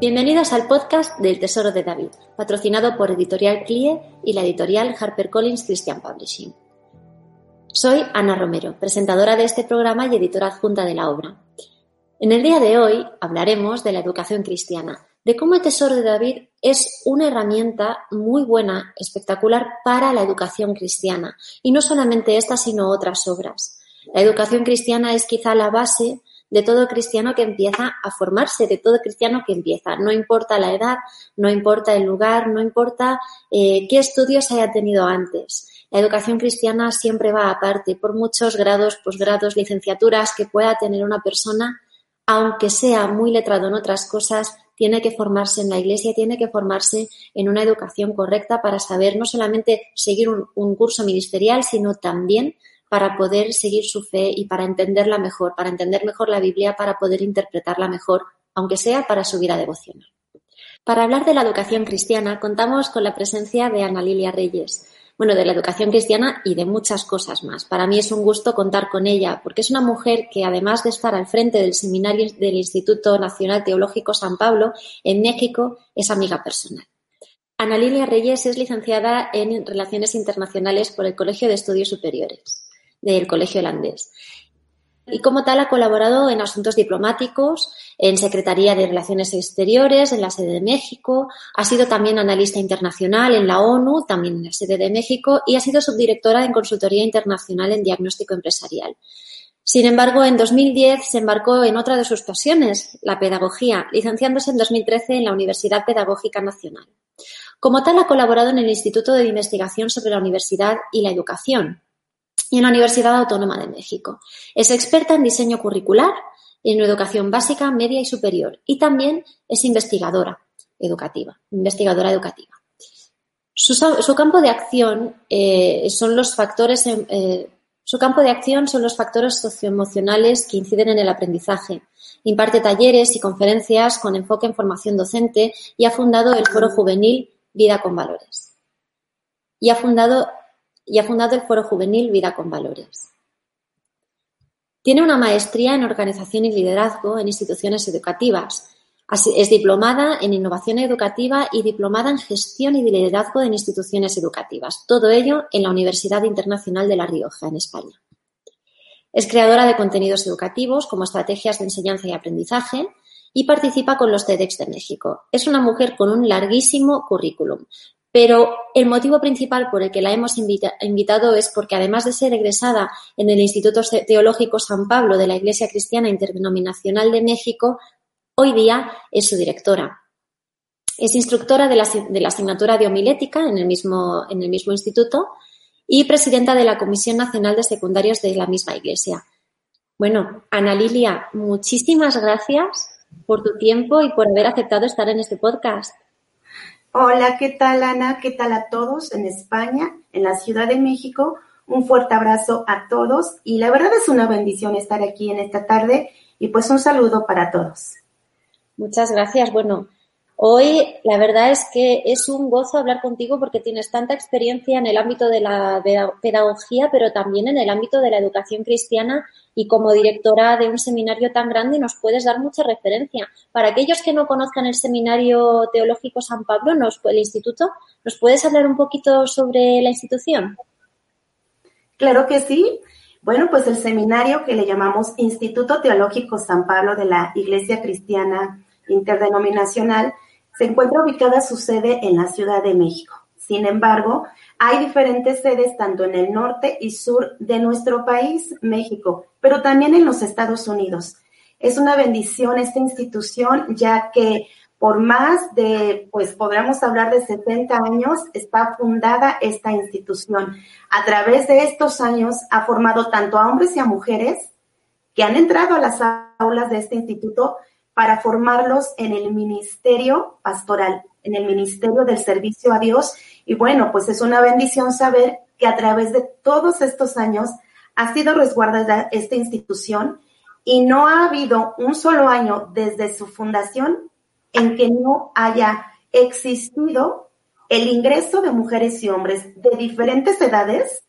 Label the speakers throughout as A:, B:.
A: Bienvenidos al podcast del Tesoro de David, patrocinado por Editorial CLIE y la editorial HarperCollins Christian Publishing. Soy Ana Romero, presentadora de este programa y editora adjunta de la obra. En el día de hoy hablaremos de la educación cristiana, de cómo el Tesoro de David es una herramienta muy buena, espectacular para la educación cristiana, y no solamente esta, sino otras obras. La educación cristiana es quizá la base de todo cristiano que empieza a formarse, de todo cristiano que empieza. No importa la edad, no importa el lugar, no importa eh, qué estudios haya tenido antes. La educación cristiana siempre va aparte, por muchos grados, posgrados, licenciaturas que pueda tener una persona, aunque sea muy letrado en otras cosas, tiene que formarse en la iglesia, tiene que formarse en una educación correcta para saber no solamente seguir un, un curso ministerial, sino también para poder seguir su fe y para entenderla mejor, para entender mejor la Biblia, para poder interpretarla mejor, aunque sea para su vida devocional. Para hablar de la educación cristiana, contamos con la presencia de Ana Lilia Reyes, bueno, de la educación cristiana y de muchas cosas más. Para mí es un gusto contar con ella, porque es una mujer que, además de estar al frente del seminario del Instituto Nacional Teológico San Pablo en México, es amiga personal. Ana Lilia Reyes es licenciada en Relaciones Internacionales por el Colegio de Estudios Superiores del Colegio Holandés. Y como tal ha colaborado en asuntos diplomáticos, en Secretaría de Relaciones Exteriores, en la sede de México, ha sido también analista internacional en la ONU, también en la sede de México, y ha sido subdirectora en Consultoría Internacional en Diagnóstico Empresarial. Sin embargo, en 2010 se embarcó en otra de sus pasiones, la pedagogía, licenciándose en 2013 en la Universidad Pedagógica Nacional. Como tal, ha colaborado en el Instituto de Investigación sobre la Universidad y la Educación, y en la Universidad Autónoma de México. Es experta en diseño curricular, en educación básica, media y superior. Y también es investigadora educativa, investigadora educativa. Su, campo de acción eh, son los factores, eh, su campo de acción son los factores socioemocionales que inciden en el aprendizaje. Imparte talleres y conferencias con enfoque en formación docente y ha fundado el Foro Juvenil Vida con Valores. Y ha fundado y ha fundado el Foro Juvenil Vida con Valores. Tiene una maestría en Organización y Liderazgo en instituciones educativas. Es diplomada en Innovación Educativa y diplomada en Gestión y Liderazgo en instituciones educativas. Todo ello en la Universidad Internacional de La Rioja, en España. Es creadora de contenidos educativos como estrategias de enseñanza y aprendizaje y participa con los TEDx de México. Es una mujer con un larguísimo currículum, pero el motivo principal por el que la hemos invita invitado es porque, además de ser egresada en el Instituto Teológico San Pablo de la Iglesia Cristiana Interdenominacional de México, hoy día es su directora. Es instructora de la, de la asignatura de homilética en el, mismo, en el mismo instituto y presidenta de la Comisión Nacional de Secundarios de la misma Iglesia. Bueno, Ana Lilia, muchísimas gracias por tu tiempo y por haber aceptado estar en este podcast.
B: Hola, ¿qué tal Ana? ¿Qué tal a todos en España, en la Ciudad de México? Un fuerte abrazo a todos y la verdad es una bendición estar aquí en esta tarde y pues un saludo para todos.
A: Muchas gracias. Bueno, hoy la verdad es que es un gozo hablar contigo porque tienes tanta experiencia en el ámbito de la pedagogía, pero también en el ámbito de la educación cristiana y como directora de un seminario tan grande nos puedes dar mucha referencia. Para aquellos que no conozcan el Seminario Teológico San Pablo, nos, el instituto, ¿nos puedes hablar un poquito sobre la institución?
B: Claro que sí. Bueno, pues el seminario que le llamamos Instituto Teológico San Pablo de la Iglesia Cristiana Interdenominacional se encuentra ubicada su sede en la Ciudad de México. Sin embargo, hay diferentes sedes tanto en el norte y sur de nuestro país, México, pero también en los Estados Unidos. Es una bendición esta institución, ya que por más de, pues podríamos hablar de 70 años, está fundada esta institución. A través de estos años ha formado tanto a hombres y a mujeres que han entrado a las aulas de este instituto para formarlos en el ministerio pastoral, en el ministerio del servicio a Dios. Y bueno, pues es una bendición saber que a través de todos estos años ha sido resguardada esta institución y no ha habido un solo año desde su fundación en que no haya existido el ingreso de mujeres y hombres de diferentes edades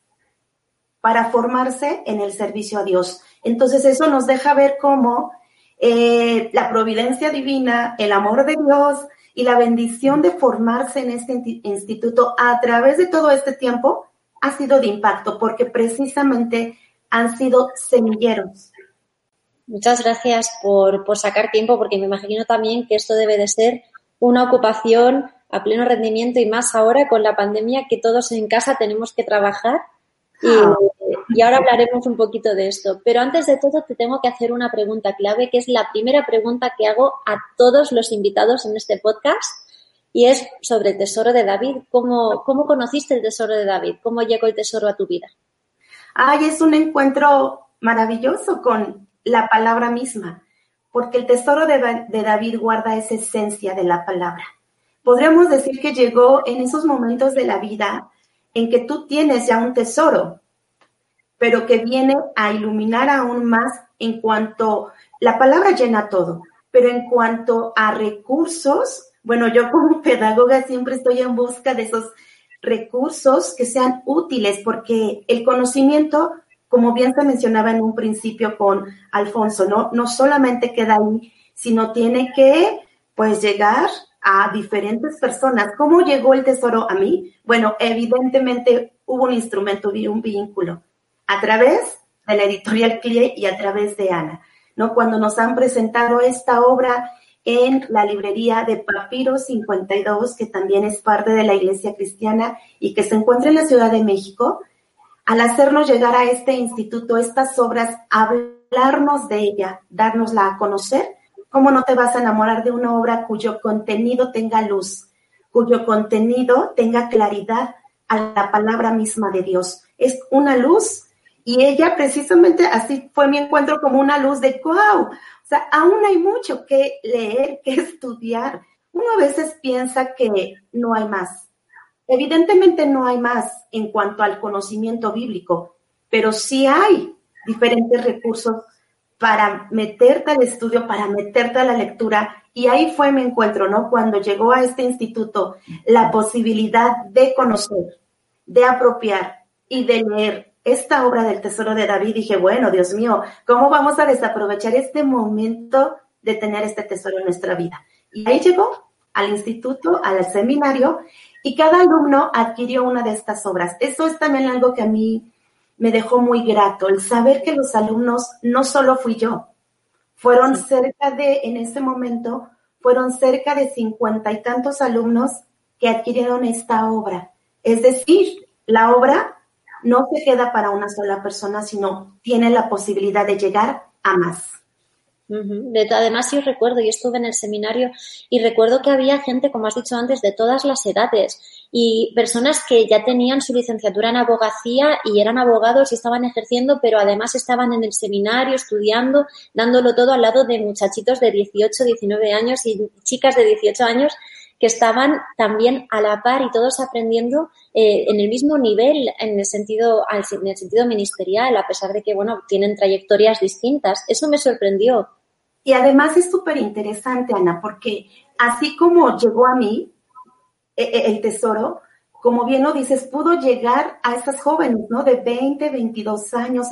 B: para formarse en el servicio a Dios. Entonces eso nos deja ver cómo eh, la providencia divina, el amor de Dios y la bendición de formarse en este instituto a través de todo este tiempo ha sido de impacto porque precisamente han sido semilleros.
A: Muchas gracias por, por sacar tiempo porque me imagino también que esto debe de ser una ocupación a pleno rendimiento y más ahora con la pandemia que todos en casa tenemos que trabajar. Ah. Y, ahora hablaremos un poquito de esto. Pero antes de todo te tengo que hacer una pregunta clave, que es la primera pregunta que hago a todos los invitados en este podcast. Y es sobre el tesoro de David. ¿Cómo, cómo conociste el tesoro de David? ¿Cómo llegó el tesoro a tu vida?
B: Ay, es un encuentro maravilloso con la palabra misma, porque el tesoro de, de David guarda esa esencia de la palabra podríamos decir que llegó en esos momentos de la vida en que tú tienes ya un tesoro, pero que viene a iluminar aún más en cuanto, la palabra llena todo, pero en cuanto a recursos, bueno, yo como pedagoga siempre estoy en busca de esos recursos que sean útiles, porque el conocimiento, como bien se mencionaba en un principio con Alfonso, no, no solamente queda ahí, sino tiene que, pues, llegar a diferentes personas. ¿Cómo llegó el tesoro a mí? Bueno, evidentemente hubo un instrumento y un vínculo a través de la editorial CLIE y a través de Ana, ¿no? Cuando nos han presentado esta obra en la librería de Papiro 52, que también es parte de la Iglesia Cristiana y que se encuentra en la Ciudad de México, al hacernos llegar a este instituto estas obras, hablarnos de ella, darnosla a conocer, ¿Cómo no te vas a enamorar de una obra cuyo contenido tenga luz, cuyo contenido tenga claridad a la palabra misma de Dios? Es una luz y ella precisamente así fue mi encuentro como una luz de wow. O sea, aún hay mucho que leer, que estudiar. Uno a veces piensa que no hay más. Evidentemente no hay más en cuanto al conocimiento bíblico, pero sí hay diferentes recursos para meterte al estudio, para meterte a la lectura. Y ahí fue mi encuentro, ¿no? Cuando llegó a este instituto la posibilidad de conocer, de apropiar y de leer esta obra del Tesoro de David, dije, bueno, Dios mío, ¿cómo vamos a desaprovechar este momento de tener este tesoro en nuestra vida? Y ahí llegó al instituto, al seminario, y cada alumno adquirió una de estas obras. Eso es también algo que a mí me dejó muy grato el saber que los alumnos no solo fui yo, fueron cerca de, en ese momento, fueron cerca de cincuenta y tantos alumnos que adquirieron esta obra. Es decir, la obra no se queda para una sola persona, sino tiene la posibilidad de llegar a más
A: además, yo recuerdo, yo estuve en el seminario y recuerdo que había gente, como has dicho antes, de todas las edades y personas que ya tenían su licenciatura en abogacía y eran abogados y estaban ejerciendo, pero además estaban en el seminario estudiando, dándolo todo al lado de muchachitos de 18, 19 años y chicas de 18 años que estaban también a la par y todos aprendiendo eh, en el mismo nivel en el sentido en el sentido ministerial a pesar de que bueno tienen trayectorias distintas. Eso me sorprendió
B: y además es súper interesante, Ana, porque así como llegó a mí e, e, el tesoro, como bien lo dices, pudo llegar a esas jóvenes, ¿no? De 20, 22 años.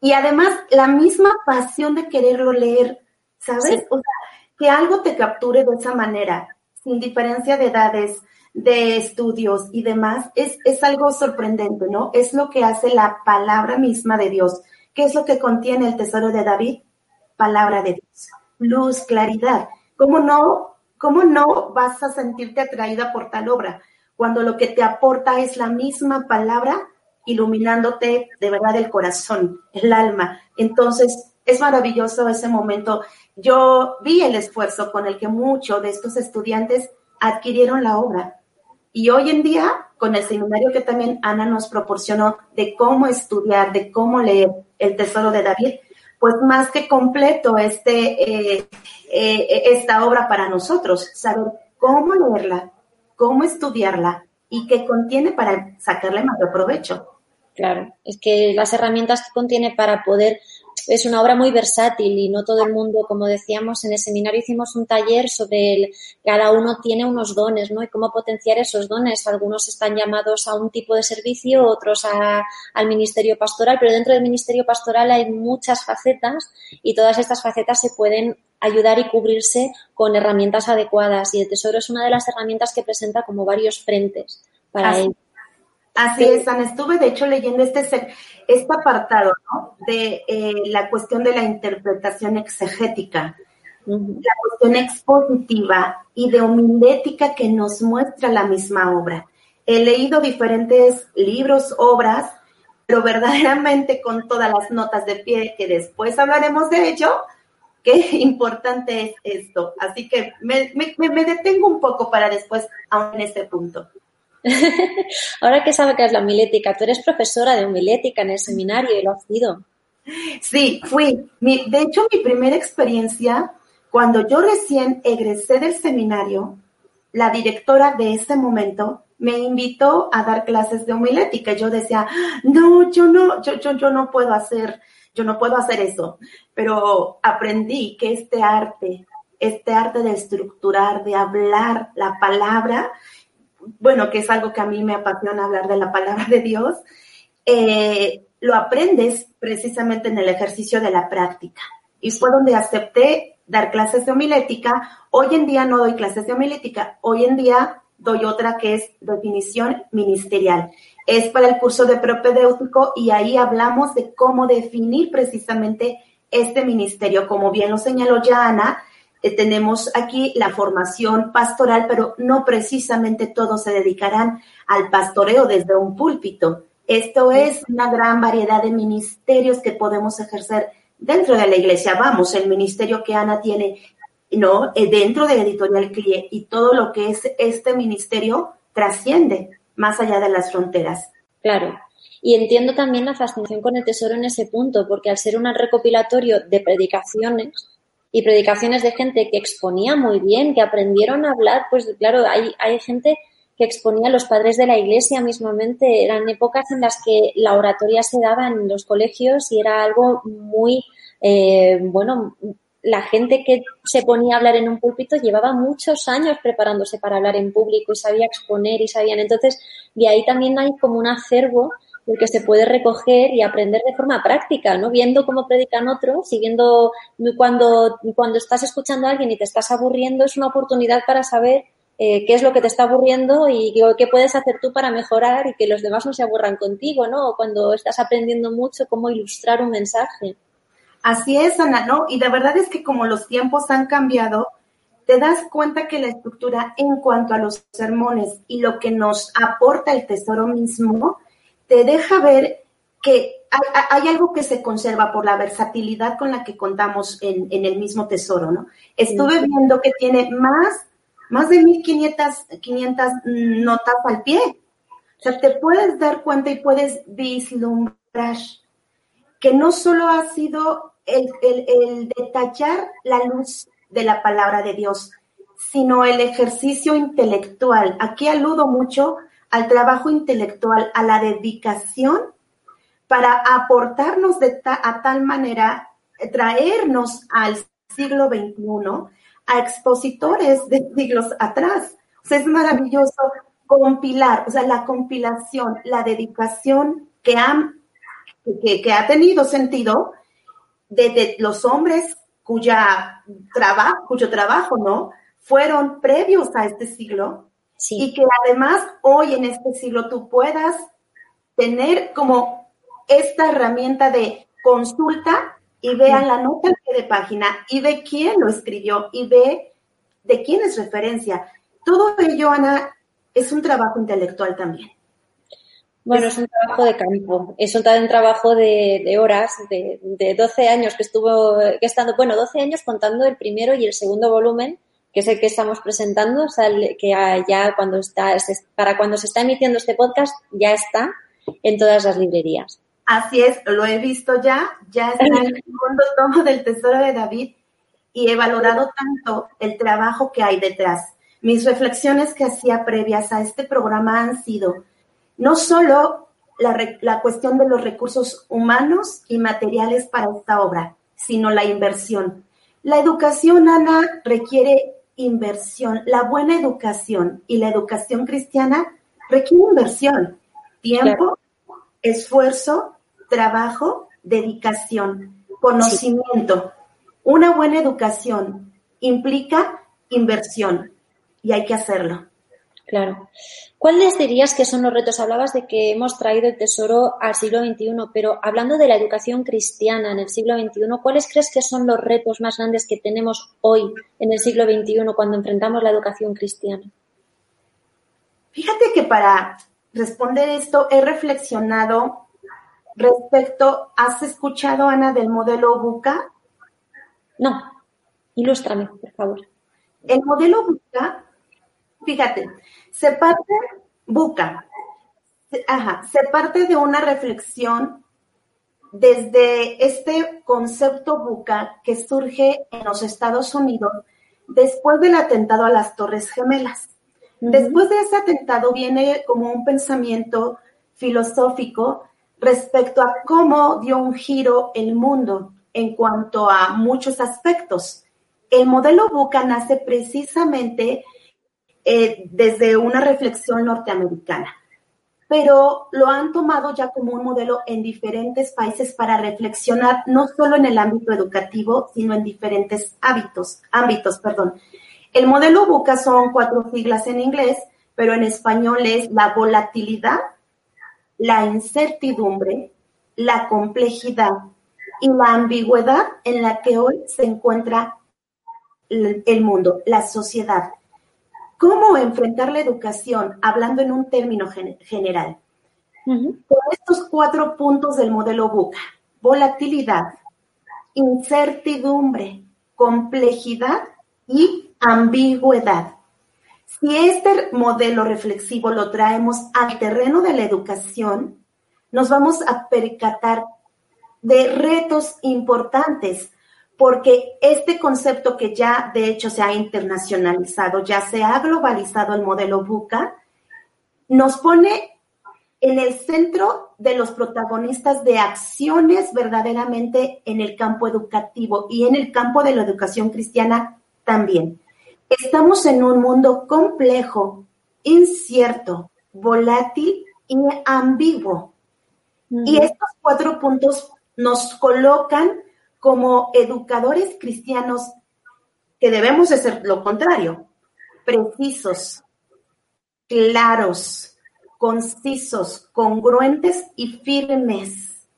B: Y además la misma pasión de quererlo leer, ¿sabes? O sea, que algo te capture de esa manera, sin diferencia de edades, de estudios y demás, es, es algo sorprendente, ¿no? Es lo que hace la palabra misma de Dios. ¿Qué es lo que contiene el tesoro de David? palabra de Dios. Luz, claridad. ¿Cómo no, cómo no vas a sentirte atraída por tal obra? Cuando lo que te aporta es la misma palabra iluminándote de verdad el corazón, el alma. Entonces, es maravilloso ese momento. Yo vi el esfuerzo con el que muchos de estos estudiantes adquirieron la obra. Y hoy en día, con el seminario que también Ana nos proporcionó de cómo estudiar, de cómo leer el tesoro de David, pues más que completo este, eh, eh, esta obra para nosotros, saber cómo leerla, cómo estudiarla y qué contiene para sacarle mayor provecho.
A: Claro, es que las herramientas que contiene para poder es una obra muy versátil y no todo el mundo, como decíamos, en el seminario hicimos un taller sobre el, cada uno tiene unos dones, ¿no? Y cómo potenciar esos dones. Algunos están llamados a un tipo de servicio, otros a, al ministerio pastoral, pero dentro del ministerio pastoral hay muchas facetas y todas estas facetas se pueden ayudar y cubrirse con herramientas adecuadas y el tesoro es una de las herramientas que presenta como varios frentes para ello.
B: Así es, Ana. Estuve, de hecho, leyendo este, este apartado ¿no? de eh, la cuestión de la interpretación exegética, la cuestión expositiva y de homilética que nos muestra la misma obra. He leído diferentes libros, obras, pero verdaderamente con todas las notas de pie, que después hablaremos de ello, qué importante es esto. Así que me, me detengo un poco para después, aún en este punto.
A: Ahora que sabe que es la homilética, tú eres profesora de homilética en el seminario y lo has sido.
B: Sí, fui. de hecho, mi primera experiencia, cuando yo recién egresé del seminario, la directora de ese momento me invitó a dar clases de homilética. Yo decía, no, yo no, yo, yo, yo no puedo hacer, yo no puedo hacer eso. Pero aprendí que este arte, este arte de estructurar, de hablar la palabra, bueno, que es algo que a mí me apasiona hablar de la palabra de Dios, eh, lo aprendes precisamente en el ejercicio de la práctica. Y fue donde acepté dar clases de homilética. Hoy en día no doy clases de homilética, hoy en día doy otra que es definición ministerial. Es para el curso de propedéutico y ahí hablamos de cómo definir precisamente este ministerio. Como bien lo señaló ya Ana, eh, tenemos aquí la formación pastoral, pero no precisamente todos se dedicarán al pastoreo desde un púlpito. Esto es una gran variedad de ministerios que podemos ejercer dentro de la iglesia. Vamos, el ministerio que Ana tiene, ¿no? Eh, dentro de Editorial CLIE y todo lo que es este ministerio trasciende más allá de las fronteras.
A: Claro. Y entiendo también la fascinación con el tesoro en ese punto, porque al ser un recopilatorio de predicaciones, y predicaciones de gente que exponía muy bien, que aprendieron a hablar, pues claro, hay, hay gente que exponía los padres de la iglesia mismamente. Eran épocas en las que la oratoria se daba en los colegios y era algo muy, eh, bueno, la gente que se ponía a hablar en un púlpito llevaba muchos años preparándose para hablar en público y sabía exponer y sabían. Entonces, de ahí también hay como un acervo el que se puede recoger y aprender de forma práctica, ¿no? Viendo cómo predican otros, siguiendo cuando, cuando estás escuchando a alguien y te estás aburriendo, es una oportunidad para saber eh, qué es lo que te está aburriendo y qué puedes hacer tú para mejorar y que los demás no se aburran contigo, ¿no? Cuando estás aprendiendo mucho cómo ilustrar un mensaje.
B: Así es, Ana, ¿no? Y la verdad es que como los tiempos han cambiado, te das cuenta que la estructura en cuanto a los sermones y lo que nos aporta el tesoro mismo te deja ver que hay, algo que se conserva por la versatilidad con la que contamos en, el mismo tesoro, ¿no? Estuve viendo que tiene más, más de 1500 500 notas al pie. O sea, te puedes dar cuenta y puedes vislumbrar que no solo ha sido el, el detallar la luz de la palabra de Dios, sino el ejercicio intelectual. Aquí aludo mucho al trabajo intelectual, a la dedicación para aportarnos de a tal manera, eh, traernos al siglo XXI a expositores de siglos atrás. O sea, es maravilloso compilar, o sea, la compilación, la dedicación que, que, ha tenido sentido de, los hombres cuya trabajo, cuyo trabajo, ¿no? Fueron previos a este siglo y que además hoy en este siglo tú puedas tener como esta herramienta de consulta y vea la nota de página y ve quién lo escribió y ve de quién es referencia. Todo ello, Ana, es un trabajo intelectual también.
A: Bueno, es un trabajo de campo, es un, trabajo de, horas, de, de, 12 años que estuvo, que estando, bueno, 12 años contando el primero y el segundo volumen, que es el que estamos presentando, o sea, que ya cuando está, para cuando se está emitiendo este podcast, ya está en todas las librerías.
B: Así es, lo he visto ya, ya está en el segundo tomo del Tesoro de David y he valorado tanto el trabajo que hay detrás. Mis reflexiones que hacía previas a este programa han sido no solo la, la cuestión de los recursos humanos y materiales para esta obra, sino la inversión. La educación, Ana, requiere inversión. La buena educación y la educación cristiana requiere inversión, tiempo, esfuerzo, trabajo, dedicación, conocimiento. Una buena educación implica inversión y hay que hacerlo.
A: Claro. ¿Cuáles dirías que son los retos? Hablabas de que hemos traído el tesoro al siglo XXI, pero hablando de la educación cristiana en el siglo XXI, ¿cuáles crees que son los retos más grandes que tenemos hoy en el siglo XXI cuando enfrentamos la educación cristiana?
B: Fíjate que para responder esto he reflexionado respecto, ¿has escuchado, Ana, del modelo BUCA?
A: No, ilústrame, por favor.
B: El modelo BUCA, fíjate, se parte, BUCA, ajá, se parte de una reflexión desde este concepto BUCA que surge en los Estados Unidos después del atentado a las Torres Gemelas. Después de ese atentado viene como un pensamiento filosófico respecto a cómo dio un giro el mundo en cuanto a muchos aspectos. El modelo Buca nace precisamente eh, desde una reflexión norteamericana, pero lo han tomado ya como un modelo en diferentes países para reflexionar no solo en el ámbito educativo, sino en diferentes hábitos, ámbitos. Perdón. El modelo Buca son cuatro siglas en inglés, pero en español es la volatilidad, la incertidumbre, la complejidad y la ambigüedad en la que hoy se encuentra el mundo, la sociedad. ¿Cómo enfrentar la educación hablando en un término general? Con estos cuatro puntos del modelo BUCA, volatilidad, incertidumbre, complejidad y ambigüedad. Si este modelo reflexivo lo traemos al terreno de la educación, nos vamos a percatar de retos importantes, porque este concepto que ya de hecho se ha internacionalizado, ya se ha globalizado el modelo BUCA, nos pone en el centro de los protagonistas de acciones verdaderamente en el campo educativo y en el campo de la educación cristiana también. Estamos en un mundo complejo, incierto, volátil y ambiguo. Y estos cuatro puntos nos colocan como educadores cristianos que debemos de ser lo contrario, precisos, claros, concisos, congruentes y firmes.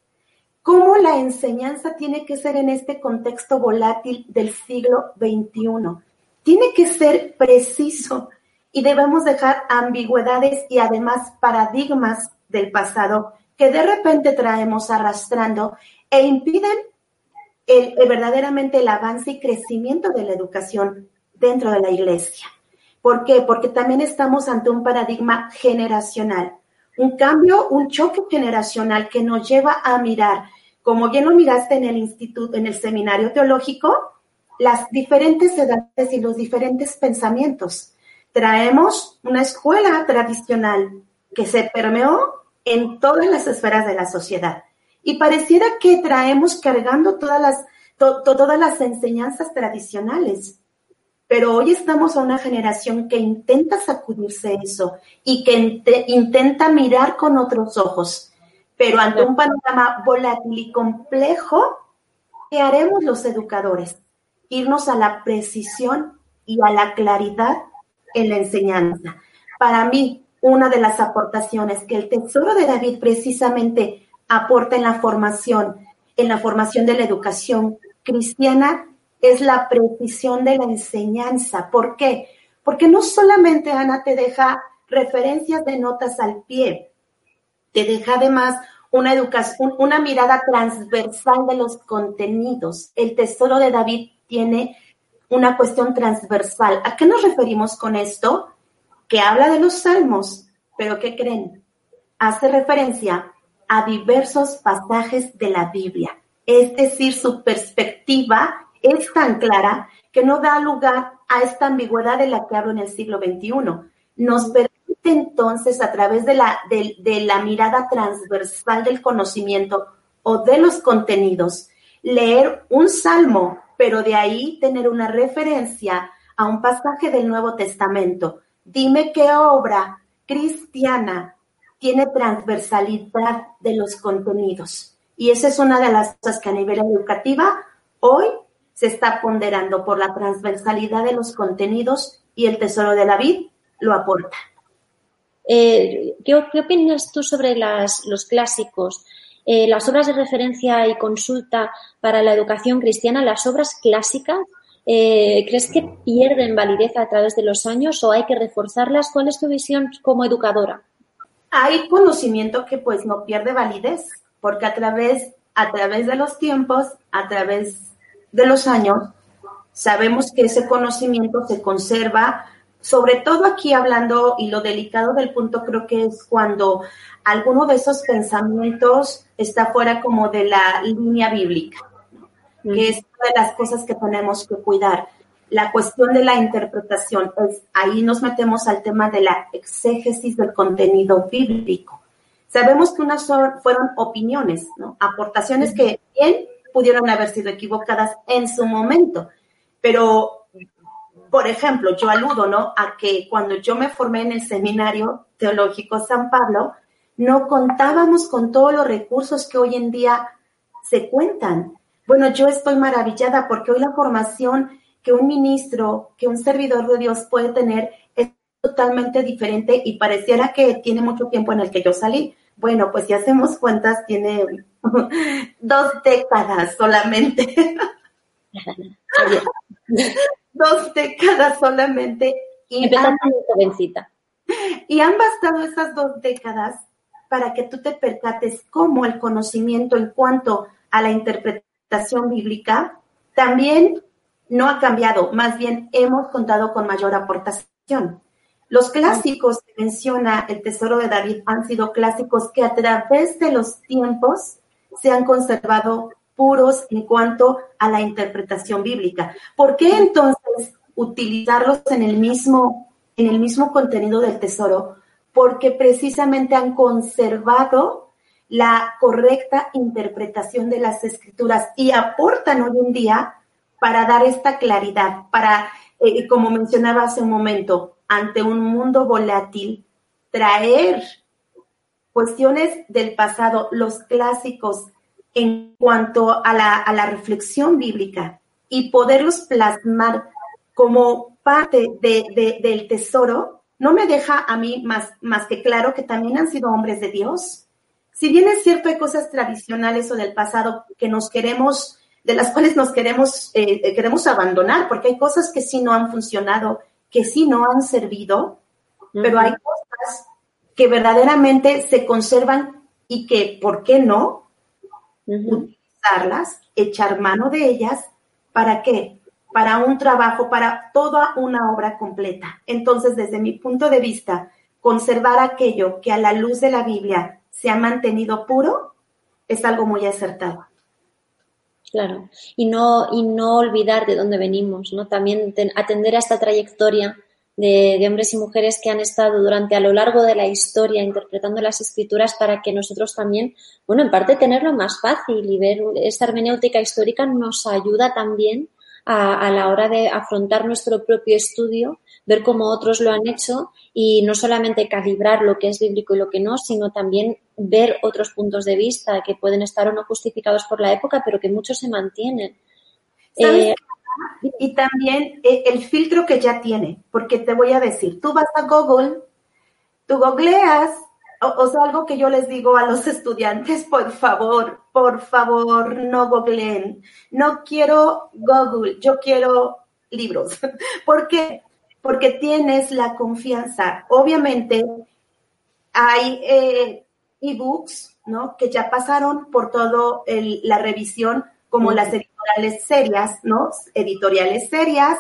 B: ¿Cómo la enseñanza tiene que ser en este contexto volátil del siglo XXI? Tiene que ser preciso y debemos dejar ambigüedades y además paradigmas del pasado que de repente traemos arrastrando e impiden el, verdaderamente el avance y crecimiento de la educación dentro de la iglesia. ¿Por qué? Porque también estamos ante un paradigma generacional, un cambio, un choque generacional que nos lleva a mirar, como bien lo miraste en el instituto, en el seminario teológico, las diferentes edades y los diferentes pensamientos. Traemos una escuela tradicional que se permeó en todas las esferas de la sociedad. Y pareciera que traemos cargando todas las, todas las enseñanzas tradicionales. Pero hoy estamos a una generación que intenta sacudirse eso y que intenta mirar con otros ojos. Pero ante un panorama volátil y complejo, ¿qué haremos los educadores? Irnos a la precisión y a la claridad en la enseñanza. Para mí, una de las aportaciones que el Tesoro de David precisamente aporta en la formación, en la formación de la educación cristiana, es la precisión de la enseñanza. ¿Por qué? Porque no solamente, Ana, te deja referencias de notas al pie, te deja además una educación, una mirada transversal de los contenidos. El tesoro de David tiene una cuestión transversal. ¿A qué nos referimos con esto? que habla de los salmos, pero ¿qué creen? Hace referencia a diversos pasajes de la Biblia. Es decir, su perspectiva es tan clara que no da lugar a esta ambigüedad de la que hablo en el siglo XXI. Nos permite entonces, a través de la, de, de la mirada transversal del conocimiento o de los contenidos, leer un salmo, pero de ahí tener una referencia a un pasaje del Nuevo Testamento. Dime qué obra cristiana tiene transversalidad de los contenidos. Y esa es una de las cosas que a nivel educativa hoy se está ponderando por la transversalidad de los contenidos y el Tesoro de la Vid lo aporta.
A: Eh, ¿qué, ¿qué, opinas tú sobre las, los clásicos? Eh, las obras de referencia y consulta para la educación cristiana, las obras clásicas, eh, ¿crees que pierden validez a través de los años o hay que reforzarlas? ¿Cuál es tu visión como educadora?
B: Hay conocimiento que pues no pierde validez, porque a través, a través de los tiempos, a través de los años, sabemos que ese conocimiento se conserva, sobre todo aquí hablando, y lo delicado del punto creo que es cuando alguno de esos pensamientos está fuera como de la línea bíblica, que es una de las cosas que tenemos que cuidar. La cuestión de la interpretación, es, ahí nos metemos al tema de la exégesis del contenido bíblico. Sabemos que unas fueron opiniones, ¿no? aportaciones que bien pudieron haber sido equivocadas en su momento, pero por ejemplo, yo aludo, ¿no? A que cuando yo me formé en el seminario teológico San Pablo, no contábamos con todos los recursos que hoy en día se cuentan. Bueno, yo estoy maravillada porque hoy la formación que un ministro, que un servidor de Dios puede tener es totalmente diferente y pareciera que tiene mucho tiempo en el que yo salí. Bueno, pues si hacemos cuentas, tiene dos décadas solamente. dos décadas solamente.
A: Y han,
B: y han bastado esas dos décadas para que tú te percates cómo el conocimiento en cuanto a la interpretación bíblica también no ha cambiado, más bien hemos contado con mayor aportación. Los clásicos que menciona el Tesoro de David han sido clásicos que a través de los tiempos se han conservado puros en cuanto a la interpretación bíblica. ¿Por qué entonces utilizarlos en el mismo, en el mismo contenido del tesoro? porque precisamente han conservado la correcta interpretación de las escrituras y aportan hoy en día para dar esta claridad, para, eh, como mencionaba hace un momento, ante un mundo volátil, traer cuestiones del pasado, los clásicos, en cuanto a la, a la reflexión bíblica y poderlos plasmar como parte de, de, del tesoro no me deja a mí más, más que claro que también han sido hombres de Dios. Si bien es cierto, hay cosas tradicionales o del pasado que nos queremos, de las cuales nos queremos, eh, eh, queremos abandonar, porque hay cosas que sí no han funcionado, que sí no han servido, pero hay cosas que verdaderamente se conservan y que, ¿por qué no? Utilizarlas, echar mano de ellas, ¿para qué? para un trabajo, para toda una obra completa. Entonces, desde mi punto de vista, conservar aquello que a la luz de la Biblia se ha mantenido puro es algo muy acertado.
A: Claro, y no, y no olvidar de dónde venimos, ¿no? También ten, atender a esta trayectoria de, de, hombres y mujeres que han estado durante a lo largo de la historia interpretando las escrituras para que nosotros también, bueno, en parte tenerlo más fácil y ver esta hermenéutica histórica nos ayuda también a, a, la hora de afrontar nuestro propio estudio, ver cómo otros lo han hecho y no solamente calibrar lo que es bíblico y lo que no, sino también ver otros puntos de vista que pueden estar o no justificados por la época, pero que muchos se mantienen.
B: Eh, y también eh, el filtro que ya tiene, porque te voy a decir, tú vas a Google, tú googleas o, o, sea, algo que yo les digo a los estudiantes, por favor, por favor, no googleen. No quiero Google, yo quiero libros. ¿Por qué? Porque tienes la confianza. Obviamente, hay eh, ebooks, ¿no? Que ya pasaron por todo el, la revisión, como las editoriales serias, ¿no? Editoriales serias,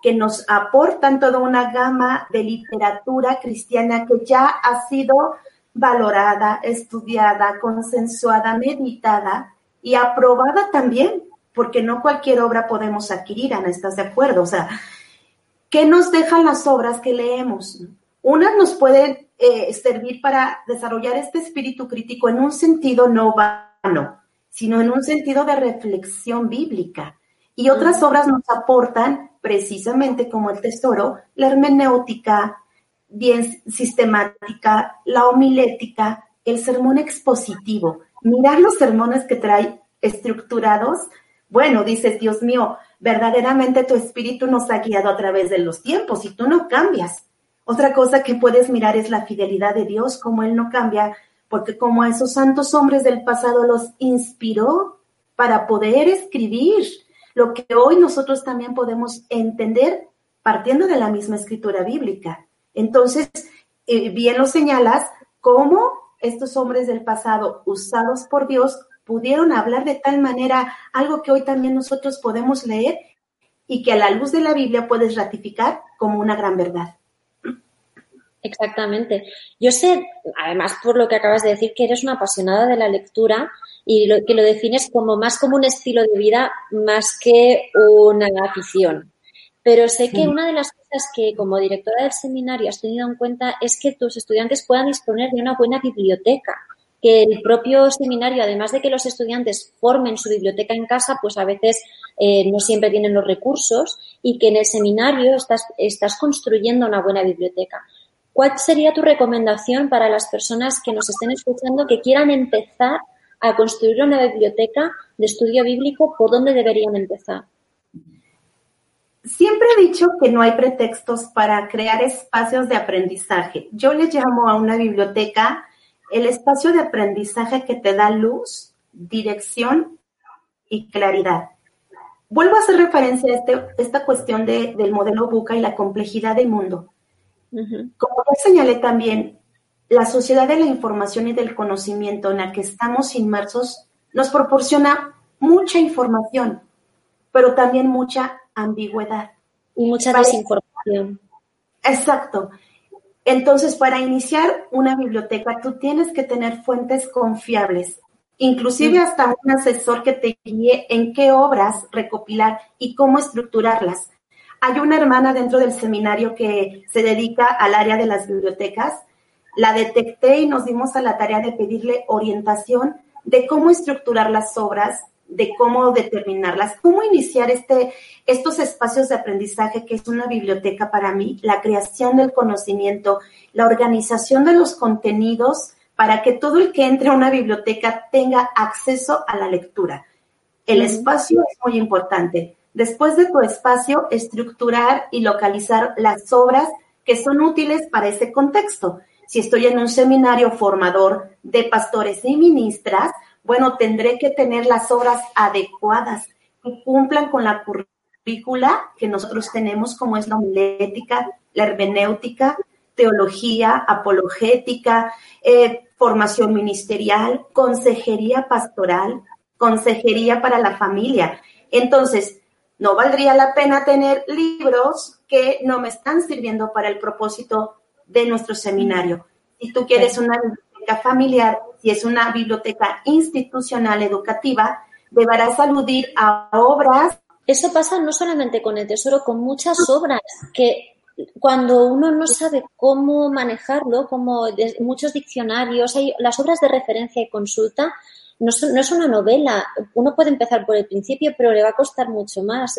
B: que nos aportan toda una gama de literatura cristiana que ya ha sido valorada, estudiada, consensuada, meditada y aprobada también, porque no cualquier obra podemos adquirir, Ana, ¿estás de acuerdo? O sea, ¿qué nos dejan las obras que leemos? Unas nos pueden eh, servir para desarrollar este espíritu crítico en un sentido no vano, sino en un sentido de reflexión bíblica. Y otras obras nos aportan, precisamente como el tesoro, la hermenéutica bien sistemática, la homilética, el sermón expositivo. Mirar los sermones que trae estructurados. Bueno, dices, Dios mío, verdaderamente tu espíritu nos ha guiado a través de los tiempos y tú no cambias. Otra cosa que puedes mirar es la fidelidad de Dios, como Él no cambia, porque como a esos santos hombres del pasado los inspiró para poder escribir lo que hoy nosotros también podemos entender partiendo de la misma escritura bíblica. Entonces, eh, bien lo señalas, cómo estos hombres del pasado usados por Dios pudieron hablar de tal manera algo que hoy también nosotros podemos leer y que a la luz de la Biblia puedes ratificar como una gran verdad.
A: Exactamente. Yo sé, además por lo que acabas de decir, que eres una apasionada de la lectura y lo, que lo defines como más como un estilo de vida más que una afición. Pero sé que una de las cosas que como directora del seminario has tenido en cuenta es que tus estudiantes puedan disponer de una buena biblioteca, que el propio seminario, además de que los estudiantes formen su biblioteca en casa, pues a veces eh, no siempre tienen los recursos y que en el seminario estás, estás construyendo una buena biblioteca. ¿Cuál sería tu recomendación para las personas que nos estén escuchando que quieran empezar a construir una biblioteca de estudio bíblico? ¿Por dónde deberían empezar?
B: Siempre he dicho que no hay pretextos para crear espacios de aprendizaje. Yo le llamo a una biblioteca el espacio de aprendizaje que te da luz, dirección y claridad. Vuelvo a hacer referencia a este, esta cuestión del modelo Buca y la complejidad del mundo. Como ya señalé también, la sociedad de la información y del conocimiento en la que estamos inmersos nos proporciona mucha información, pero también mucha ambigüedad.
A: Y mucha desinformación.
B: Exacto. Entonces, para iniciar una biblioteca, tú tienes que tener fuentes confiables, inclusive hasta un asesor que te guíe en qué obras recopilar y cómo estructurarlas. Hay una hermana dentro del seminario que se dedica al área de las bibliotecas. La detecté y nos dimos a la tarea de pedirle orientación de cómo estructurar las obras, de cómo determinarlas, cómo iniciar este, estos espacios de aprendizaje que es una biblioteca para mí, la creación del conocimiento, la organización de los contenidos para que todo el que entre a una biblioteca tenga acceso a la lectura. El espacio es muy importante. Después de tu espacio, estructurar y localizar las obras que son útiles para ese contexto. Si estoy en un seminario formador de pastores y ministras, bueno, tendré que tener las obras adecuadas que cumplan con la currícula que nosotros tenemos, como es la homilética, la hermenéutica, teología, apologética, eh, formación ministerial, consejería pastoral, consejería para la familia. Entonces, no valdría la pena tener libros que no me están sirviendo para el propósito de nuestro seminario. Si tú quieres una biblioteca familiar, si es una biblioteca institucional educativa, deberás aludir a obras.
A: Eso pasa no solamente con el tesoro, con muchas obras que cuando uno no sabe cómo manejarlo, como muchos diccionarios, las obras de referencia y consulta no, es una novela. Uno puede empezar por el principio, pero le va a costar mucho más.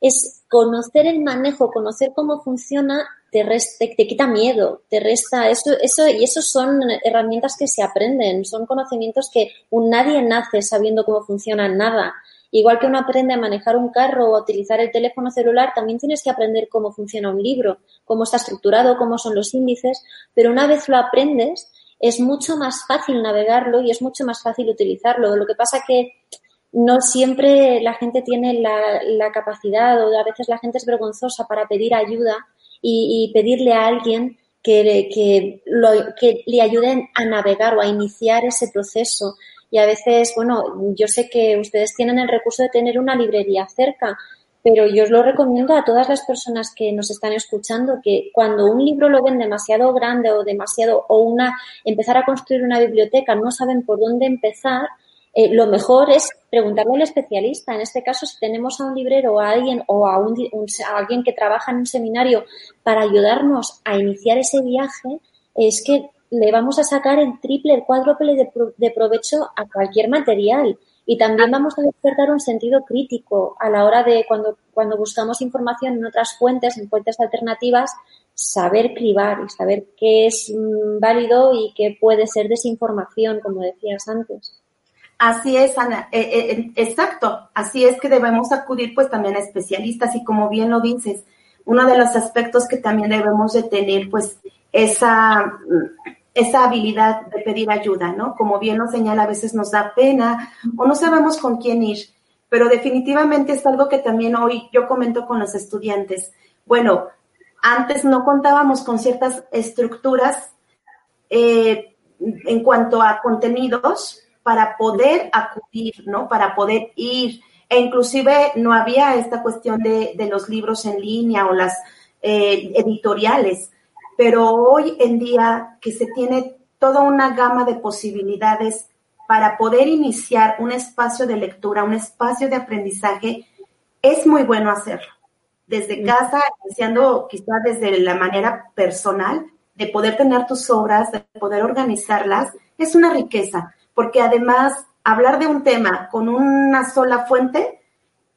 A: Es conocer el manejo, conocer cómo funciona, te, te, quita miedo, te resta eso, eso, y eso son herramientas que se aprenden, son conocimientos que nadie nace sabiendo cómo funciona nada. Igual que uno aprende a manejar un carro o a utilizar el teléfono celular, también tienes que aprender cómo funciona un libro, cómo está estructurado, cómo son los índices, pero una vez lo aprendes, es mucho más fácil navegarlo y es mucho más fácil utilizarlo. Lo que pasa que no siempre la gente tiene la, capacidad o a veces la gente es vergonzosa para pedir ayuda y, pedirle a alguien que, que, lo, que le ayuden a navegar o a iniciar ese proceso. Y a veces, bueno, yo sé que ustedes tienen el recurso de tener una librería cerca, pero yo os lo recomiendo a todas las personas que nos están escuchando que cuando un libro lo ven demasiado grande o demasiado o una empezar a construir una biblioteca no saben por dónde empezar, eh, lo mejor es preguntarle al especialista. En este caso, si tenemos a un librero o a alguien o a, un, a alguien que trabaja en un seminario para ayudarnos a iniciar ese viaje, es que le vamos a sacar el triple, el cuádruple de, de provecho a cualquier material. Y también vamos a despertar un sentido crítico a la hora de cuando, cuando buscamos información en otras fuentes, en fuentes alternativas, saber cribar y saber qué es mm, válido y qué puede ser desinformación, como decías antes.
B: Así es, Ana, eh, eh, eh, exacto. Así es que debemos acudir pues también a especialistas y como bien lo dices, uno de los aspectos que también debemos de tener pues esa esa habilidad de pedir ayuda, ¿no? Como bien nos señala, a veces nos da pena o no sabemos con quién ir, pero definitivamente es algo que también hoy yo comento con los estudiantes. Bueno, antes no contábamos con ciertas estructuras eh, en cuanto a contenidos para poder acudir, ¿no? Para poder ir. E inclusive no había esta cuestión de, los libros en línea o las eh, editoriales pero hoy en día que se tiene toda una gama de posibilidades para poder iniciar un espacio de lectura, un espacio de aprendizaje, es muy bueno hacerlo. Desde mm. casa, iniciando quizá desde la manera personal, de poder tener tus obras, de poder organizarlas, es una riqueza, porque además hablar de un tema con una sola fuente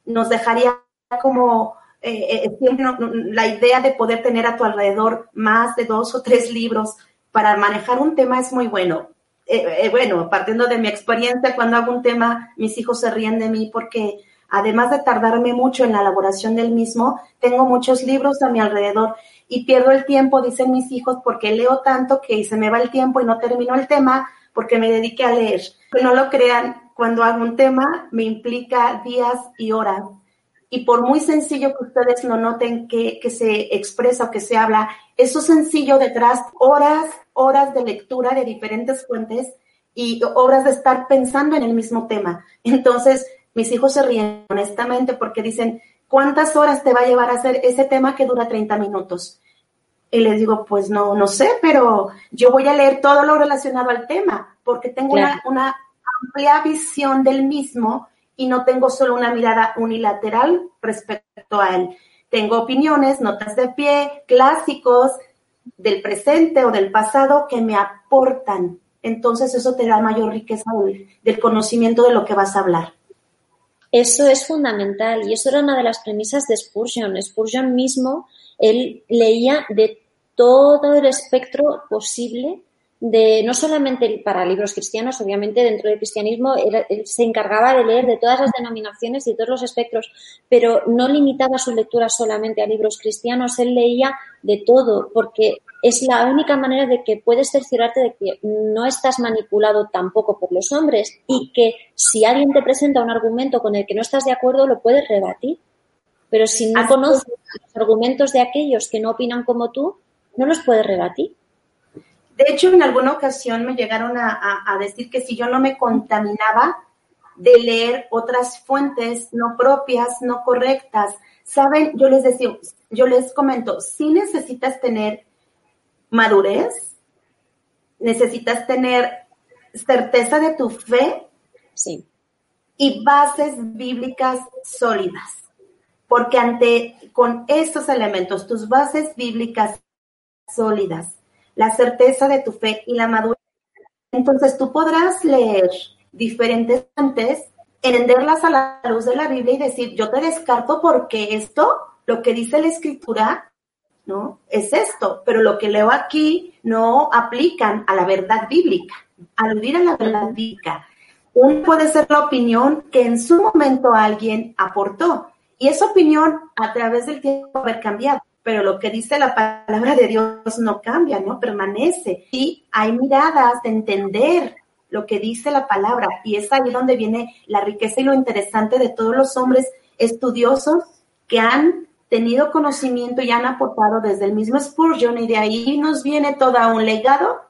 B: nos dejaría como eh, eh, siempre la idea de poder tener a tu alrededor más de dos o tres libros para manejar un tema es muy bueno. Eh, bueno, partiendo de mi experiencia, cuando hago un tema, mis hijos se ríen de mí porque además de tardarme mucho en la elaboración del mismo, tengo muchos libros a mi alrededor y pierdo el tiempo, dicen mis hijos, porque leo tanto que se me va el tiempo y no termino el tema porque me dediqué a leer. Que no lo crean, cuando hago un tema me implica días y horas y por muy sencillo que ustedes lo noten que, se expresa o que se habla, eso sencillo detrás, horas, horas de lectura de diferentes fuentes y horas de estar pensando en el mismo tema. Entonces, mis hijos se ríen honestamente porque dicen, ¿cuántas horas te va a llevar a hacer ese tema que dura 30 minutos? Y les digo, pues no, no sé, pero yo voy a leer todo lo relacionado al tema porque tengo una, una amplia visión del mismo y no tengo solo una mirada unilateral respecto a él. Tengo opiniones, notas de pie, clásicos del presente o del pasado que me aportan. Entonces eso te da mayor riqueza del, conocimiento de lo que vas a hablar.
A: Eso es fundamental y eso era una de las premisas de Spurgeon. Spurgeon mismo, él leía de todo el espectro posible de no solamente para libros cristianos, obviamente dentro del cristianismo él, se encargaba de leer de todas las denominaciones y de todos los espectros, pero no limitaba su lectura solamente a libros cristianos, él leía de todo, porque es la única manera de que puedes cerciorarte de que no estás manipulado tampoco por los hombres y que si alguien te presenta un argumento con el que no estás de acuerdo, lo puedes rebatir. Pero si no conoces los argumentos de aquellos que no opinan como tú, no los puedes rebatir.
B: De hecho, en alguna ocasión me llegaron a, decir que si yo no me contaminaba de leer otras fuentes no propias, no correctas, saben, yo les decía, yo les comento, si necesitas tener madurez, necesitas tener certeza de tu fe
A: sí.
B: y bases bíblicas sólidas. Porque ante con estos elementos, tus bases bíblicas sólidas, la certeza de tu fe y la madurez. Entonces tú podrás leer diferentes fuentes, entenderlas a la luz de la Biblia y decir, yo te descarto porque esto, lo que dice la escritura, ¿no? Es esto, pero lo que leo aquí no aplican a la verdad bíblica, aludir a la verdad bíblica. Un puede ser la opinión que en su momento alguien aportó y esa opinión a través del tiempo haber cambiado pero lo que dice la palabra de Dios no cambia, ¿no? Permanece. Y hay miradas de entender lo que dice la palabra y es ahí donde viene la riqueza y lo interesante de todos los hombres estudiosos que han tenido conocimiento y han aportado desde el mismo Spurgeon y de ahí nos viene todo un legado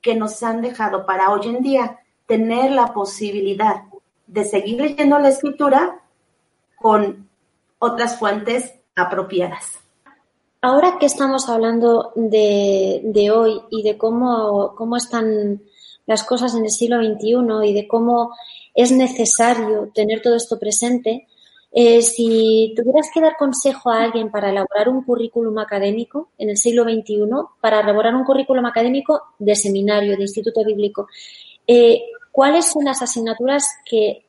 B: que nos han dejado para hoy en día tener la posibilidad de seguir leyendo la escritura con otras fuentes apropiadas.
A: Ahora que estamos hablando de, de hoy y de cómo, cómo están las cosas en el siglo XXI y de cómo es necesario tener todo esto presente, eh, si tuvieras que dar consejo a alguien para elaborar un currículum académico en el siglo XXI, para elaborar un currículum académico de seminario, de instituto bíblico, eh, ¿cuáles son las asignaturas que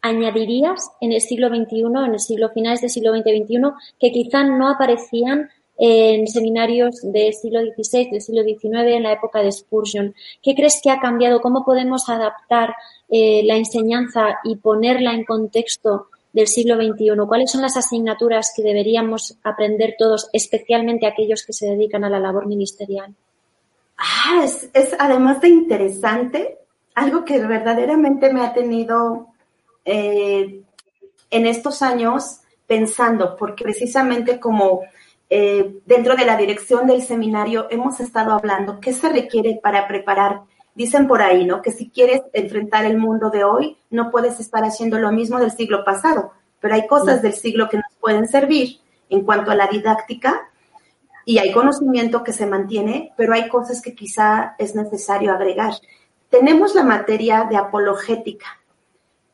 A: añadirías en el siglo XXI, en el siglo finales del siglo XX-XXI, que quizá no aparecían en seminarios del siglo XVI, del siglo XIX, en la época de Spurgeon. ¿Qué crees que ha cambiado? ¿Cómo podemos adaptar eh, la enseñanza y ponerla en contexto del siglo XXI? ¿Cuáles son las asignaturas que deberíamos aprender todos, especialmente aquellos que se dedican a la labor ministerial?
B: Ah, es, es además de interesante, algo que verdaderamente me ha tenido eh, en estos años pensando, porque precisamente como eh, dentro de la dirección del seminario hemos estado hablando qué se requiere para preparar. Dicen por ahí, ¿no? Que si quieres enfrentar el mundo de hoy, no puedes estar haciendo lo mismo del siglo pasado, pero hay cosas del siglo que nos pueden servir en cuanto a la didáctica y hay conocimiento que se mantiene, pero hay cosas que quizá es necesario agregar. Tenemos la materia de apologética.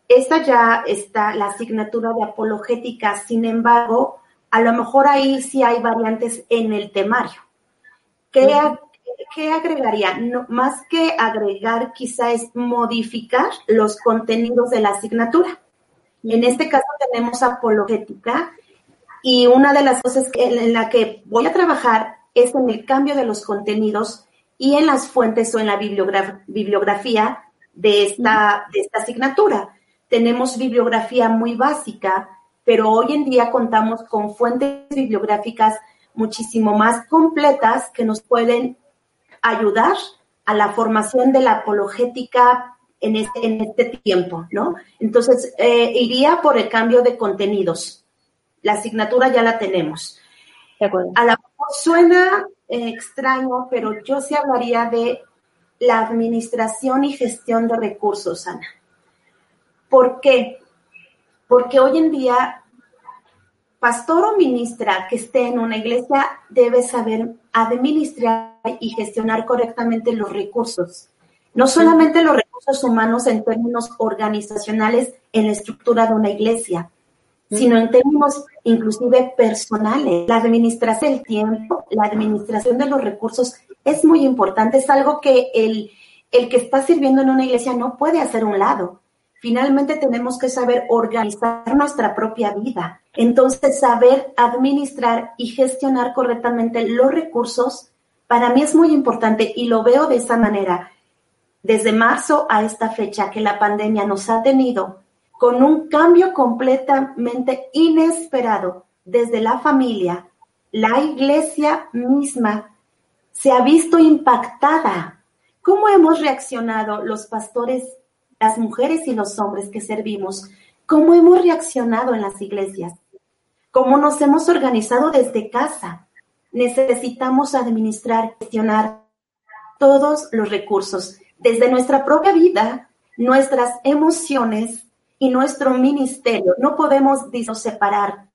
B: Esta ya está, la asignatura de apologética, sin embargo, a lo mejor ahí sí hay variantes en el temario. ¿Qué, agregaría? más que agregar, quizá es modificar los contenidos de la asignatura. En este caso tenemos apologética y una de las cosas en la que voy a trabajar es en el cambio de los contenidos y en las fuentes o en la bibliografía de esta, de esta asignatura. Tenemos bibliografía muy básica pero hoy en día contamos con fuentes bibliográficas muchísimo más completas que nos pueden ayudar a la formación de la apologética en este, en este tiempo, ¿no? Entonces, eh, iría por el cambio de contenidos. La asignatura ya la tenemos. De acuerdo. A la suena eh, extraño, pero yo sí hablaría de la administración y gestión de recursos, Ana. ¿Por qué? porque hoy en día, pastor o ministra que esté en una iglesia debe saber administrar y gestionar correctamente los recursos. No solamente los recursos humanos en términos organizacionales en la estructura de una iglesia, sino en términos inclusive personales. La administración del tiempo, la administración de los recursos es muy importante, es algo que el, el que está sirviendo en una iglesia no puede hacer un lado. Finalmente tenemos que saber organizar nuestra propia vida. Entonces, saber administrar y gestionar correctamente los recursos para mí es muy importante y lo veo de esa manera. Desde marzo a esta fecha que la pandemia nos ha tenido con un cambio completamente inesperado desde la familia, la iglesia misma se ha visto impactada. ¿Cómo hemos reaccionado los pastores las mujeres y los hombres que servimos, cómo hemos reaccionado en las iglesias, cómo nos hemos organizado desde casa. Necesitamos administrar, gestionar todos los recursos, desde nuestra propia vida, nuestras emociones y nuestro ministerio. No podemos separar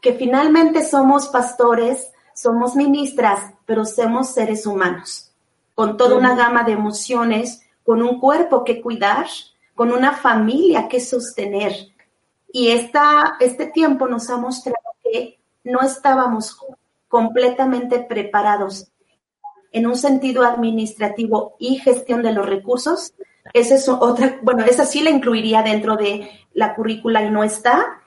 B: que finalmente somos pastores, somos ministras, pero somos seres humanos, con toda una gama de emociones, con un cuerpo que cuidar, con una familia que sostener. Y esta, este tiempo nos ha mostrado que no estábamos completamente preparados en un sentido administrativo y gestión de los recursos. Esa es otra, bueno, esa sí la incluiría dentro de la currícula y no está.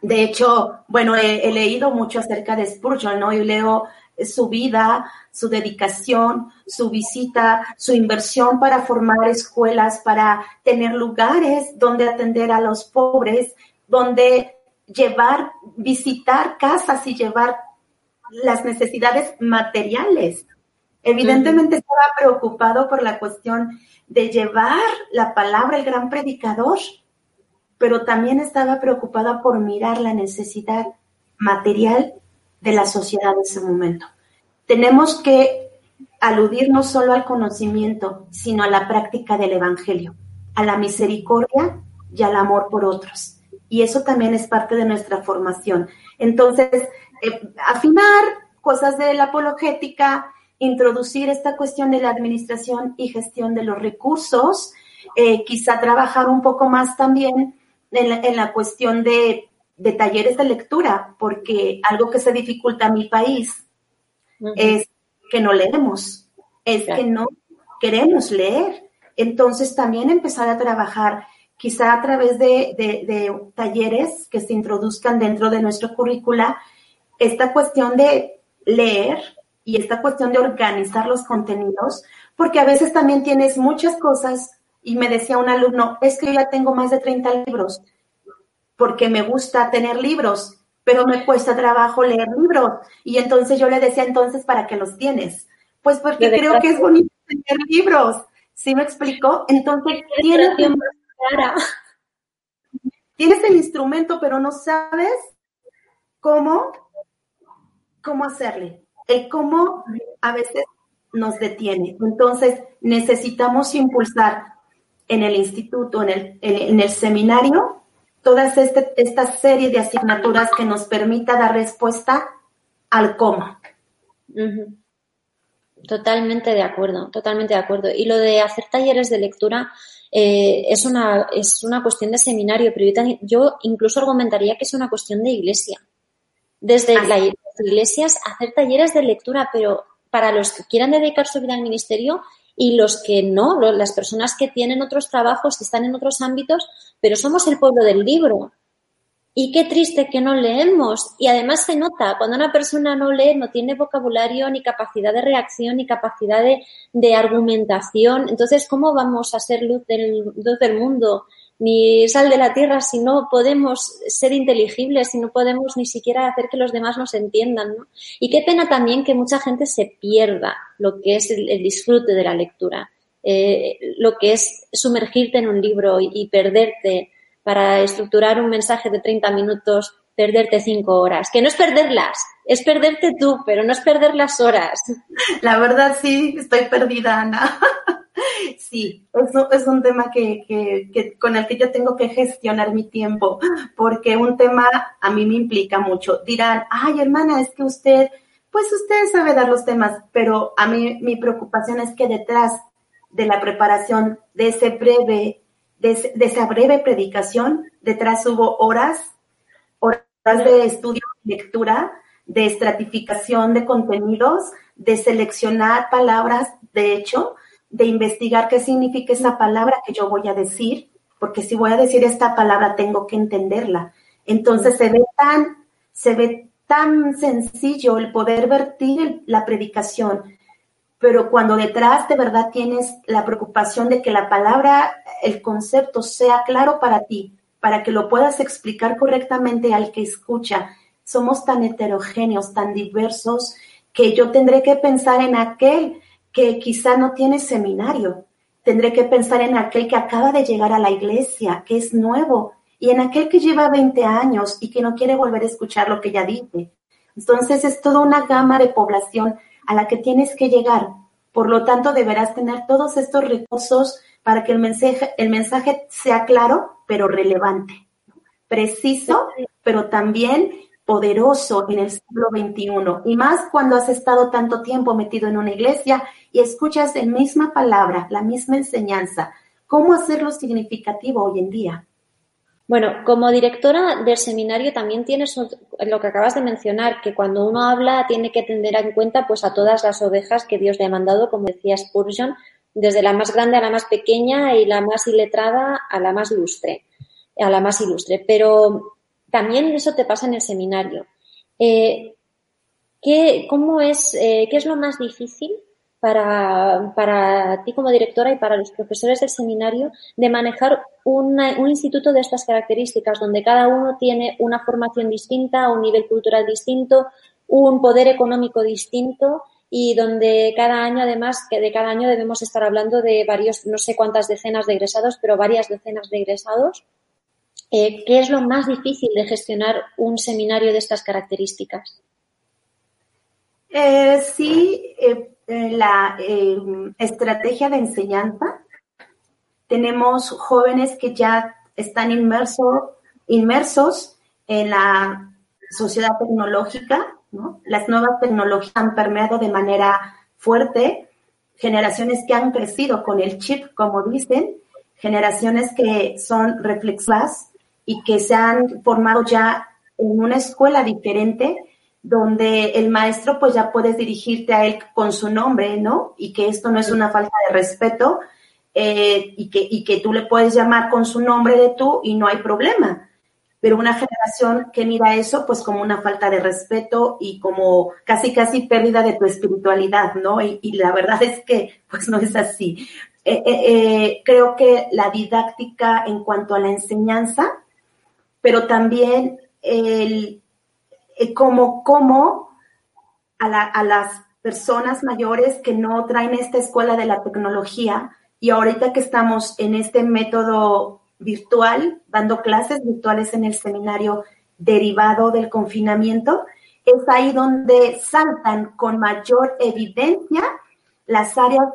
B: De hecho, bueno, he, he leído mucho acerca de Spurgeon, ¿no? Y leo su vida, su dedicación, su visita, su inversión para formar escuelas, para tener lugares donde atender a los pobres, donde llevar, visitar casas y llevar las necesidades materiales. Evidentemente estaba preocupado por la cuestión de llevar la palabra, el gran predicador, pero también estaba preocupada por mirar la necesidad material de la sociedad de ese momento. Tenemos que aludir no solo al conocimiento, sino a la práctica del Evangelio, a la misericordia y al amor por otros. y eso también es parte de nuestra formación. Entonces, eh, afinar cosas de la apologética, introducir esta cuestión de la administración y gestión de los recursos, eh, quizá trabajar un poco más también en la, cuestión de, talleres de lectura, porque algo que se dificulta a mi país es que no leemos, es que no queremos leer. Entonces también empezar a trabajar quizá a través de, talleres que se introduzcan dentro de nuestro currícula, esta cuestión de leer y esta cuestión de organizar los contenidos, porque a veces también tienes muchas cosas y me decía un alumno, es que yo ya tengo más de 30 libros, porque me gusta tener libros, pero me cuesta trabajo leer libros. Y entonces yo le decía, entonces, ¿para qué los tienes? Pues porque creo que es bonito tener libros. ¿Sí me explicó? Entonces, tienes, tienes el instrumento, pero no sabes cómo, cómo hacerle. El cómo a veces nos detiene. Entonces, necesitamos impulsar en el instituto, en el, en, el seminario, toda este, esta serie de asignaturas que nos permita dar respuesta al cómo.
A: Totalmente de acuerdo, totalmente de acuerdo. Y lo de hacer talleres de lectura eh, es, una, es una cuestión de seminario, pero yo, yo, incluso argumentaría que es una cuestión de iglesia. Desde las iglesias hacer talleres de lectura, pero para los que quieran dedicar su vida al ministerio y los que no, las personas que tienen otros trabajos, que están en otros ámbitos, pero somos el pueblo del libro. Y qué triste que no leemos. Y además se nota, cuando una persona no lee, no tiene vocabulario, ni capacidad de reacción, ni capacidad de, argumentación. Entonces, ¿cómo vamos a ser luz del, luz del mundo? Ni sal de la tierra si no podemos ser inteligibles, si no podemos ni siquiera hacer que los demás nos entiendan. ¿no? Y qué pena también que mucha gente se pierda lo que es el, disfrute de la lectura. Eh, lo que es sumergirte en un libro y perderte para estructurar un mensaje de 30 minutos, perderte cinco horas. Que no es perderlas, es perderte tú, pero no es perder las horas.
B: La verdad sí, estoy perdida, Ana. Sí, eso es un tema que, que, con el que yo tengo que gestionar mi tiempo, porque un tema a mí me implica mucho. Dirán, ay, hermana, es que usted, pues usted sabe dar los temas, pero a mí mi preocupación es que detrás de la preparación de ese breve de, esa breve predicación, detrás hubo horas de estudio, lectura, de estratificación de contenidos, de seleccionar palabras, de hecho, de investigar qué significa esa palabra que yo voy a decir, porque si voy a decir esta palabra tengo que entenderla. Entonces se ve tan, se ve tan sencillo el poder vertir la predicación, pero cuando detrás de verdad tienes la preocupación de que la palabra, el concepto sea claro para ti, para que lo puedas explicar correctamente al que escucha, somos tan heterogéneos, tan diversos, que yo tendré que pensar en aquel que quizá no tiene seminario, tendré que pensar en aquel que acaba de llegar a la iglesia, que es nuevo, y en aquel que lleva 20 años y que no quiere volver a escuchar lo que ya dice. Entonces es toda una gama de población a la que tienes que llegar. Por lo tanto, deberás tener todos estos recursos para que el mensaje, el mensaje sea claro, pero relevante, preciso, pero también poderoso en el siglo XXI. Y más cuando has estado tanto tiempo metido en una iglesia y escuchas la misma palabra, la misma enseñanza. ¿Cómo hacerlo significativo hoy en día?
A: Bueno, como directora del seminario también tienes lo que acabas de mencionar, que cuando uno habla tiene que tener en cuenta pues a todas las ovejas que Dios le ha mandado, como decía Spurgeon, desde la más grande a la más pequeña y la más iletrada a la más lustre, a la más ilustre. Pero también eso te pasa en el seminario. Eh, ¿qué, cómo es, eh, ¿Qué es lo más difícil para, para ti como directora y para los profesores del seminario de manejar un instituto de estas características, donde cada uno tiene una formación distinta, un nivel cultural distinto, un poder económico distinto y donde cada año, además, que de cada año debemos estar hablando de varios, no sé cuántas decenas de egresados, pero varias decenas de egresados. Eh, ¿Qué es lo más difícil de gestionar un seminario de estas características?
B: Eh, sí, eh, la estrategia de enseñanza. Tenemos jóvenes que ya están inmersos inmersos en la sociedad tecnológica, ¿no? Las nuevas tecnologías han permeado de manera fuerte, generaciones que han crecido con el chip, como dicen, generaciones que son reflexivas y que se han formado ya en una escuela diferente donde el maestro pues ya puedes dirigirte a él con su nombre, ¿no? Y que esto no es una falta de respeto eh, y, que, y que tú le puedes llamar con su nombre de tú y no hay problema. Pero una generación que mira eso pues como una falta de respeto y como casi casi pérdida de tu espiritualidad, ¿no? Y, la verdad es que pues no es así. Eh, eh, eh, creo que la didáctica en cuanto a la enseñanza, pero también el, como, como a las personas mayores que no traen esta escuela de la tecnología y ahorita que estamos en este método virtual, dando clases virtuales en el seminario derivado del confinamiento, es ahí donde saltan con mayor evidencia las áreas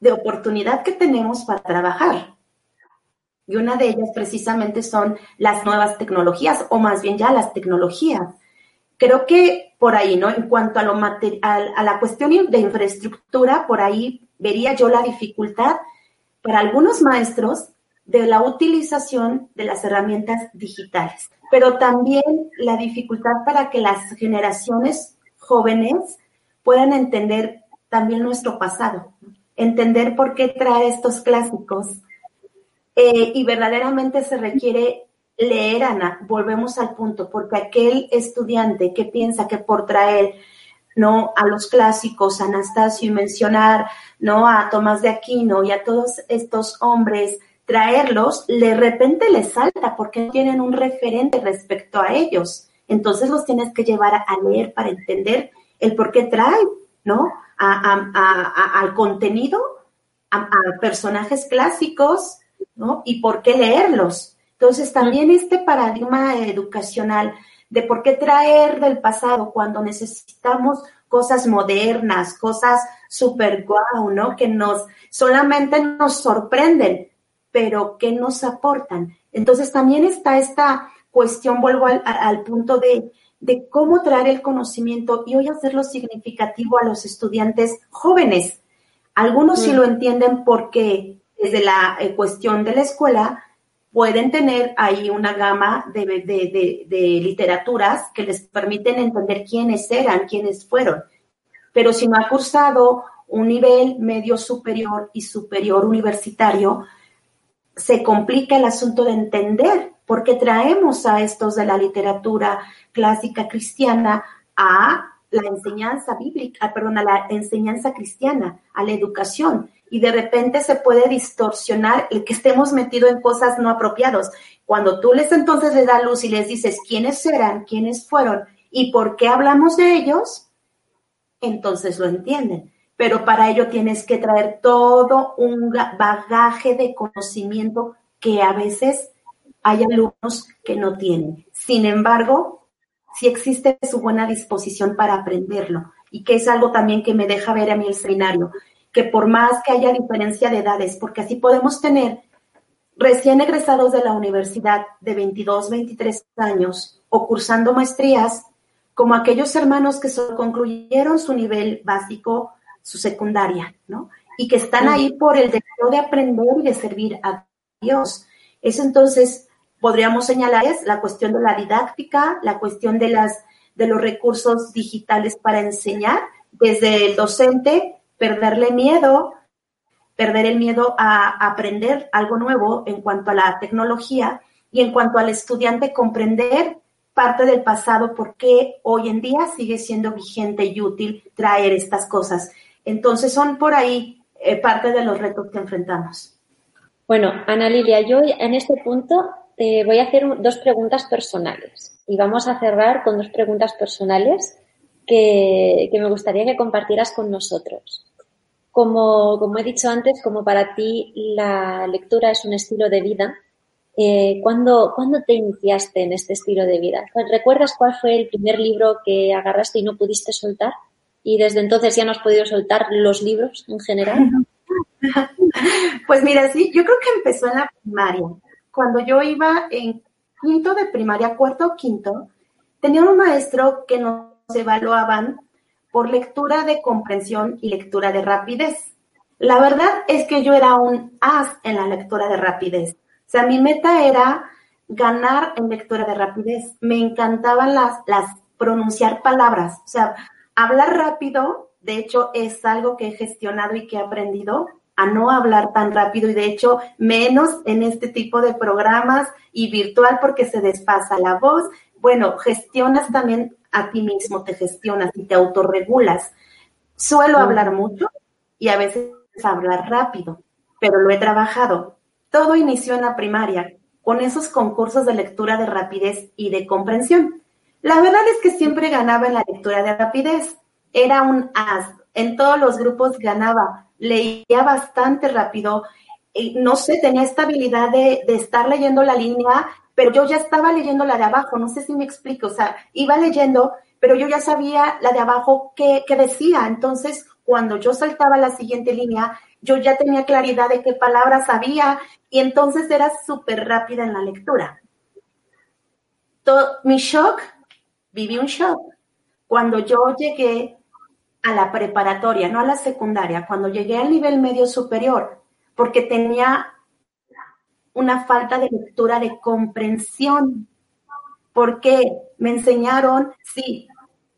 B: de oportunidad que tenemos para trabajar. Y una de ellas precisamente son las nuevas tecnologías, o más bien ya las tecnologías. Creo que por ahí, ¿no? En cuanto a, lo a la cuestión de infraestructura, por ahí vería yo la dificultad para algunos maestros de la utilización de las herramientas digitales, pero también la dificultad para que las generaciones jóvenes puedan entender también nuestro pasado, entender por qué trae estos clásicos. Eh, y verdaderamente se requiere leer, Ana, volvemos al punto, porque aquel estudiante que piensa que por traer no a los clásicos, Anastasio y mencionar no a Tomás de Aquino y a todos estos hombres, traerlos, de repente les salta porque tienen un referente respecto a ellos. Entonces los tienes que llevar a leer para entender el por qué trae, ¿no? al contenido, a, personajes clásicos, ¿no? Y por qué leerlos. Entonces, también este paradigma educacional de por qué traer del pasado cuando necesitamos cosas modernas, cosas super guau, ¿no? Que nos solamente nos sorprenden, pero que nos aportan. Entonces, también está esta cuestión, vuelvo al punto de de cómo traer el conocimiento y hoy hacerlo significativo a los estudiantes jóvenes. Algunos sí mm. lo entienden porque desde la eh, cuestión de la escuela pueden tener ahí una gama de, de, literaturas que les permiten entender quiénes eran, quiénes fueron. Pero si no ha cursado un nivel medio superior y superior universitario, se complica el asunto de entender por qué traemos a estos de la literatura clásica cristiana a la enseñanza bíblica, perdón, a la enseñanza cristiana, a la educación. Y de repente se puede distorsionar el que estemos metidos en cosas no apropiadas. Cuando tú les entonces le das luz y les dices quiénes eran, quiénes fueron y por qué hablamos de ellos, entonces lo entienden pero para ello tienes que traer todo un bagaje de conocimiento que a veces hay alumnos que no tienen. Sin embargo, sí existe su buena disposición para aprenderlo y que es algo también que me deja ver a mí el seminario, que por más que haya diferencia de edades, porque así podemos tener recién egresados de la universidad de 22, 23 años o cursando maestrías, como aquellos hermanos que solo concluyeron su nivel básico su secundaria, ¿no? Y que están ahí por el deseo de aprender y de servir a Dios. Eso entonces podríamos señalar es la cuestión de la didáctica, la cuestión de las de los recursos digitales para enseñar, desde el docente perderle miedo, perder el miedo a aprender algo nuevo en cuanto a la tecnología y en cuanto al estudiante comprender parte del pasado, por qué hoy en día sigue siendo vigente y útil traer estas cosas. Entonces son por ahí eh, parte de los retos que enfrentamos.
A: Bueno, Ana Lilia, yo en este punto te voy a hacer dos preguntas personales y vamos a cerrar con dos preguntas personales que, me gustaría que compartieras con nosotros. Como, como, he dicho antes, como para ti la lectura es un estilo de vida, eh, ¿cuándo, ¿cuándo, te iniciaste en este estilo de vida? ¿Recuerdas cuál fue el primer libro que agarraste y no pudiste soltar? Y desde entonces ya no has podido soltar los libros en general?
B: Pues mira, sí, yo creo que empezó en la primaria. Cuando yo iba en quinto de primaria, cuarto o quinto, tenía un maestro que nos evaluaban por lectura de comprensión y lectura de rapidez. La verdad es que yo era un as en la lectura de rapidez. O sea, mi meta era ganar en lectura de rapidez. Me encantaban las, las pronunciar palabras. O sea, hablar rápido, de hecho, es algo que he gestionado y que he aprendido a no hablar tan rápido y de hecho menos en este tipo de programas y virtual porque se despasa la voz. Bueno, gestionas también a ti mismo, te gestionas y te autorregulas. Suelo hablar mucho y a veces hablar rápido, pero lo he trabajado. Todo inició en la primaria con esos concursos de lectura de rapidez y de comprensión. La verdad es que siempre ganaba en la lectura de rapidez. Era un as. En todos los grupos ganaba. Leía bastante rápido. no sé, tenía esta habilidad de, estar leyendo la línea, pero yo ya estaba leyendo la de abajo. No sé si me explico. O sea, iba leyendo, pero yo ya sabía la de abajo qué, decía. Entonces, cuando yo saltaba la siguiente línea, yo ya tenía claridad de qué palabras había y entonces era súper rápida en la lectura. Mi shock, viví un shock. Cuando yo llegué a la preparatoria, no a la secundaria, cuando llegué al nivel medio superior, porque tenía una falta de lectura de comprensión, porque me enseñaron, sí,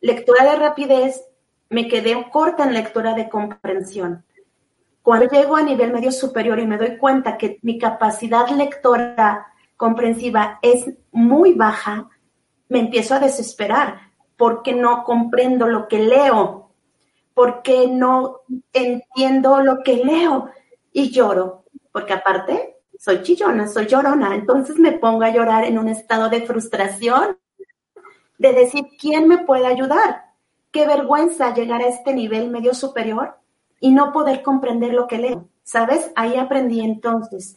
B: lectura de rapidez, me quedé corta en lectura de comprensión. Cuando llego a nivel medio superior y me doy cuenta que mi capacidad lectora comprensiva es muy baja, me empiezo a desesperar porque no comprendo lo que leo, porque no entiendo lo que leo y lloro, porque aparte soy chillona, soy llorona, entonces me pongo a llorar en un estado de frustración, de decir, ¿quién me puede ayudar? Qué vergüenza llegar a este nivel medio superior y no poder comprender lo que leo. ¿Sabes? Ahí aprendí entonces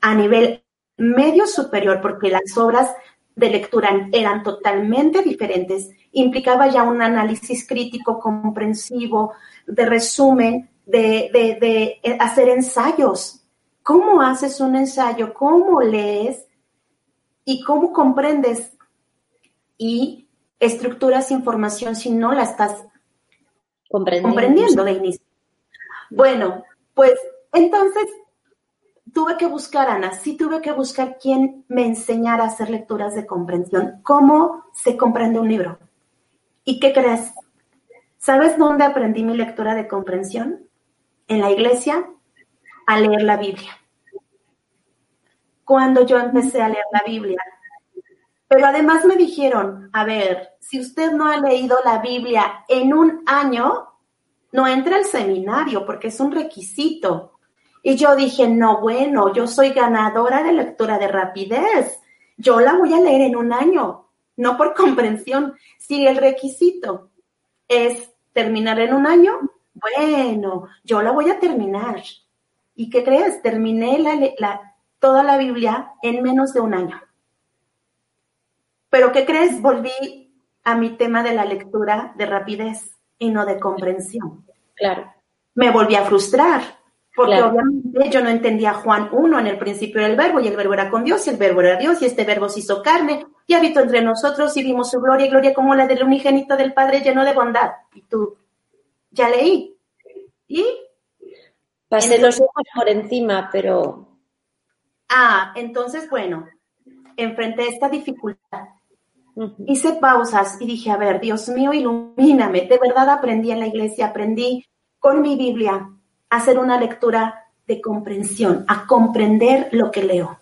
B: a nivel medio superior, porque las obras de lectura eran totalmente diferentes, implicaba ya un análisis crítico, comprensivo, de resumen, de, de, de hacer ensayos. ¿Cómo haces un ensayo? ¿Cómo lees? ¿Y cómo comprendes? Y estructuras información si no la estás comprendiendo, comprendiendo de inicio. Bueno, pues entonces tuve que buscar, Ana, sí tuve que buscar quién me enseñara a hacer lecturas de comprensión, cómo se comprende un libro. ¿Y qué crees? ¿Sabes dónde aprendí mi lectura de comprensión? En la iglesia, a leer la Biblia. Cuando yo empecé a leer la Biblia. Pero además me dijeron, a ver, si usted no ha leído la Biblia en un año, no entra al seminario porque es un requisito. Y yo dije, no, bueno, yo soy ganadora de lectura de rapidez. Yo la voy a leer en un año, no por comprensión. Si el requisito es terminar en un año, bueno, yo la voy a terminar. ¿Y qué crees? Terminé la, toda la Biblia en menos de un año. Pero ¿qué crees? Volví a mi tema de la lectura de rapidez y no de comprensión.
A: Claro.
B: Me volví a frustrar, porque obviamente yo no entendía Juan 1 en el principio del verbo, y el verbo era con Dios, y el verbo era Dios, y este verbo se hizo carne, y habitó entre nosotros, y vimos su gloria, y gloria como la del unigénito del Padre lleno de bondad. Y tú, ya leí. ¿Y?
A: Pasé los ojos por encima, pero...
B: Ah, entonces, bueno, enfrenté esta dificultad Hice pausas y dije, a ver, Dios mío, ilumíname. De verdad aprendí en la iglesia, aprendí con mi Biblia hacer una lectura de comprensión, a comprender lo que leo.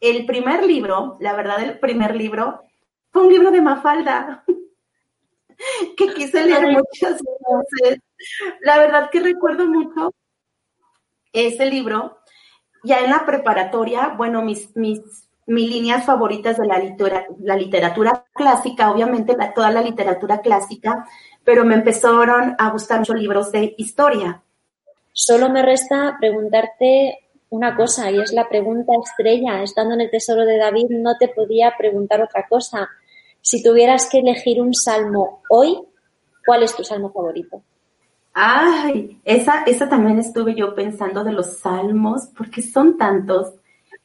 B: El primer libro, la verdad, el primer libro fue un libro de Mafalda que quise leer muchas veces. La verdad que recuerdo mucho ese libro. Ya en la preparatoria, bueno, mis, mis mis líneas favoritas de la, literatura, la literatura clásica, obviamente toda la literatura clásica, pero me empezaron a gustar mucho libros de historia.
A: Solo me resta preguntarte una cosa y es la pregunta estrella. Estando en el Tesoro de David no te podía preguntar otra cosa. Si tuvieras que elegir un salmo hoy, ¿cuál es tu salmo favorito?
B: Ay, esa, esa también estuve yo pensando de los salmos, porque son tantos.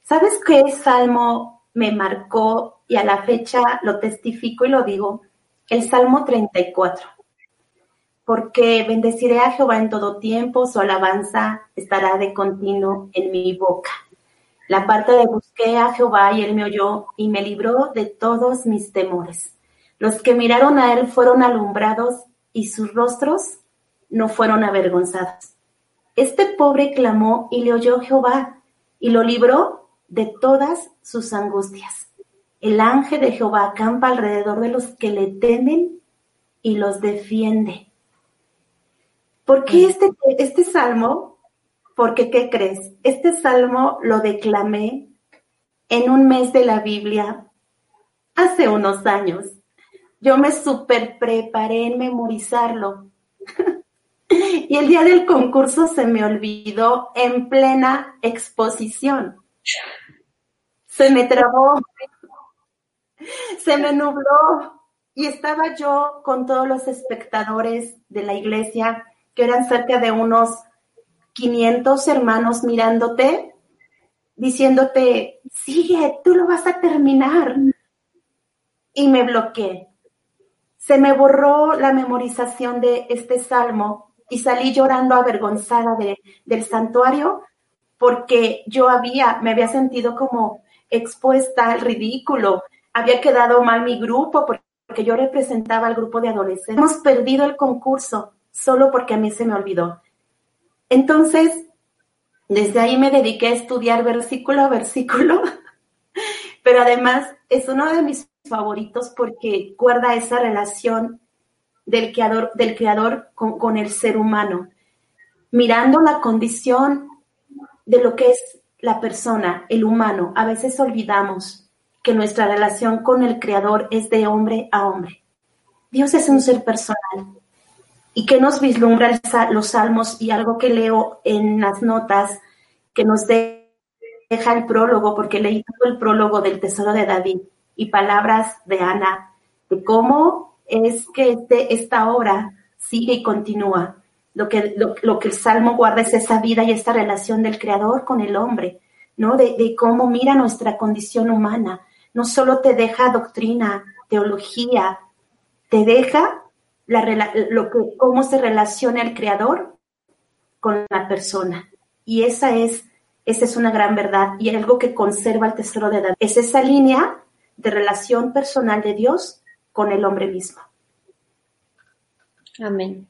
B: ¿Sabes qué salmo me marcó y a la fecha lo testifico y lo digo, el Salmo 34. Porque bendeciré a Jehová en todo tiempo, su alabanza estará de continuo en mi boca. La parte de busqué a Jehová y él me oyó y me libró de todos mis temores. Los que miraron a él fueron alumbrados y sus rostros no fueron avergonzados. Este pobre clamó y le oyó Jehová y lo libró de todas sus angustias. El ángel de Jehová acampa alrededor de los que le temen y los defiende. ¿Por qué este, este salmo? Porque, ¿qué crees? Este salmo lo declamé en un mes de la Biblia hace unos años. Yo me super preparé en memorizarlo. y el día del concurso se me olvidó en plena exposición. Se me trabó, se me nubló y estaba yo con todos los espectadores de la iglesia, que eran cerca de unos 500 hermanos mirándote, diciéndote, sigue, tú lo vas a terminar. Y me bloqueé. Se me borró la memorización de este salmo y salí llorando avergonzada de, del santuario porque yo había, me había sentido como expuesta al ridículo, había quedado mal mi grupo porque yo representaba al grupo de adolescentes. Hemos perdido el concurso solo porque a mí se me olvidó. Entonces, desde ahí me dediqué a estudiar versículo a versículo, pero además es uno de mis favoritos porque guarda esa relación del creador, del creador con, con el ser humano, mirando la condición de lo que es la persona, el humano. A veces olvidamos que nuestra relación con el creador es de hombre a hombre. Dios es un ser personal. ¿Y que nos vislumbra los salmos? Y algo que leo en las notas que nos deja el prólogo, porque leí todo el prólogo del Tesoro de David y palabras de Ana, de cómo es que este, esta obra sigue y continúa. Lo que, lo, que el Salmo guarda es esa vida y esta relación del Creador con el hombre, ¿no? De, de cómo mira nuestra condición humana. No solo te deja doctrina, teología, te deja la, lo que, cómo se relaciona el Creador con la persona. Y esa es, esa es una gran verdad y algo que conserva el tesoro de David. Es esa línea de relación personal de Dios con el hombre mismo.
A: Amén.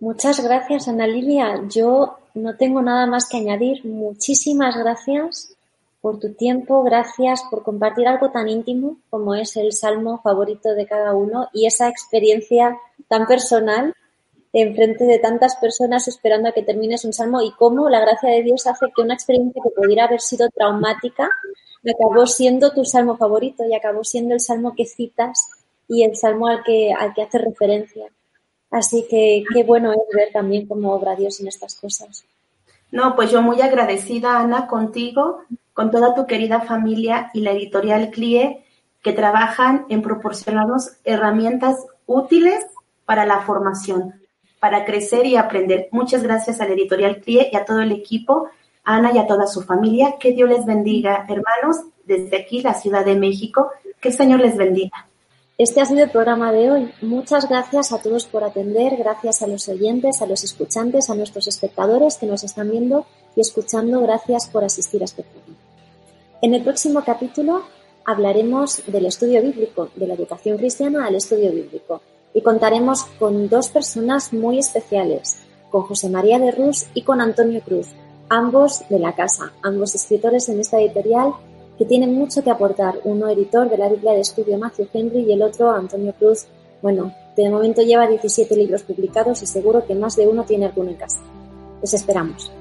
A: Muchas gracias, Ana Lilia. Yo no tengo nada más que añadir. Muchísimas gracias por tu tiempo, gracias por compartir algo tan íntimo como es el salmo favorito de cada uno y esa experiencia tan personal en frente de tantas personas esperando a que termines un salmo y cómo la gracia de Dios hace que una experiencia que pudiera haber sido traumática acabó siendo tu salmo favorito y acabó siendo el salmo que citas y el salmo al que, al que haces referencia. Así que qué bueno es ver también cómo obra Dios en estas cosas.
B: No, pues yo muy agradecida, Ana, contigo, con toda tu querida familia y la editorial CLIE, que trabajan en proporcionarnos herramientas útiles para la formación, para crecer y aprender. Muchas gracias a la editorial CLIE y a todo el equipo Ana y a toda su familia. Que Dios les bendiga, hermanos, desde aquí, la Ciudad de México. Que el Señor les bendiga.
A: Este ha sido el programa de hoy. Muchas gracias a todos por atender, gracias a los oyentes, a los escuchantes, a nuestros espectadores que nos están viendo y escuchando. Gracias por asistir a este programa. En el próximo capítulo hablaremos del estudio bíblico, de la educación cristiana al estudio bíblico, y contaremos con dos personas muy especiales, con José María de Rus y con Antonio Cruz, ambos de la casa, ambos escritores en esta editorial que tienen mucho que aportar. Uno editor de la Biblia de Estudio Matthew Henry y el otro Antonio Cruz. Bueno, de momento lleva 17 libros publicados y seguro que más de uno tiene alguno en casa. Les esperamos.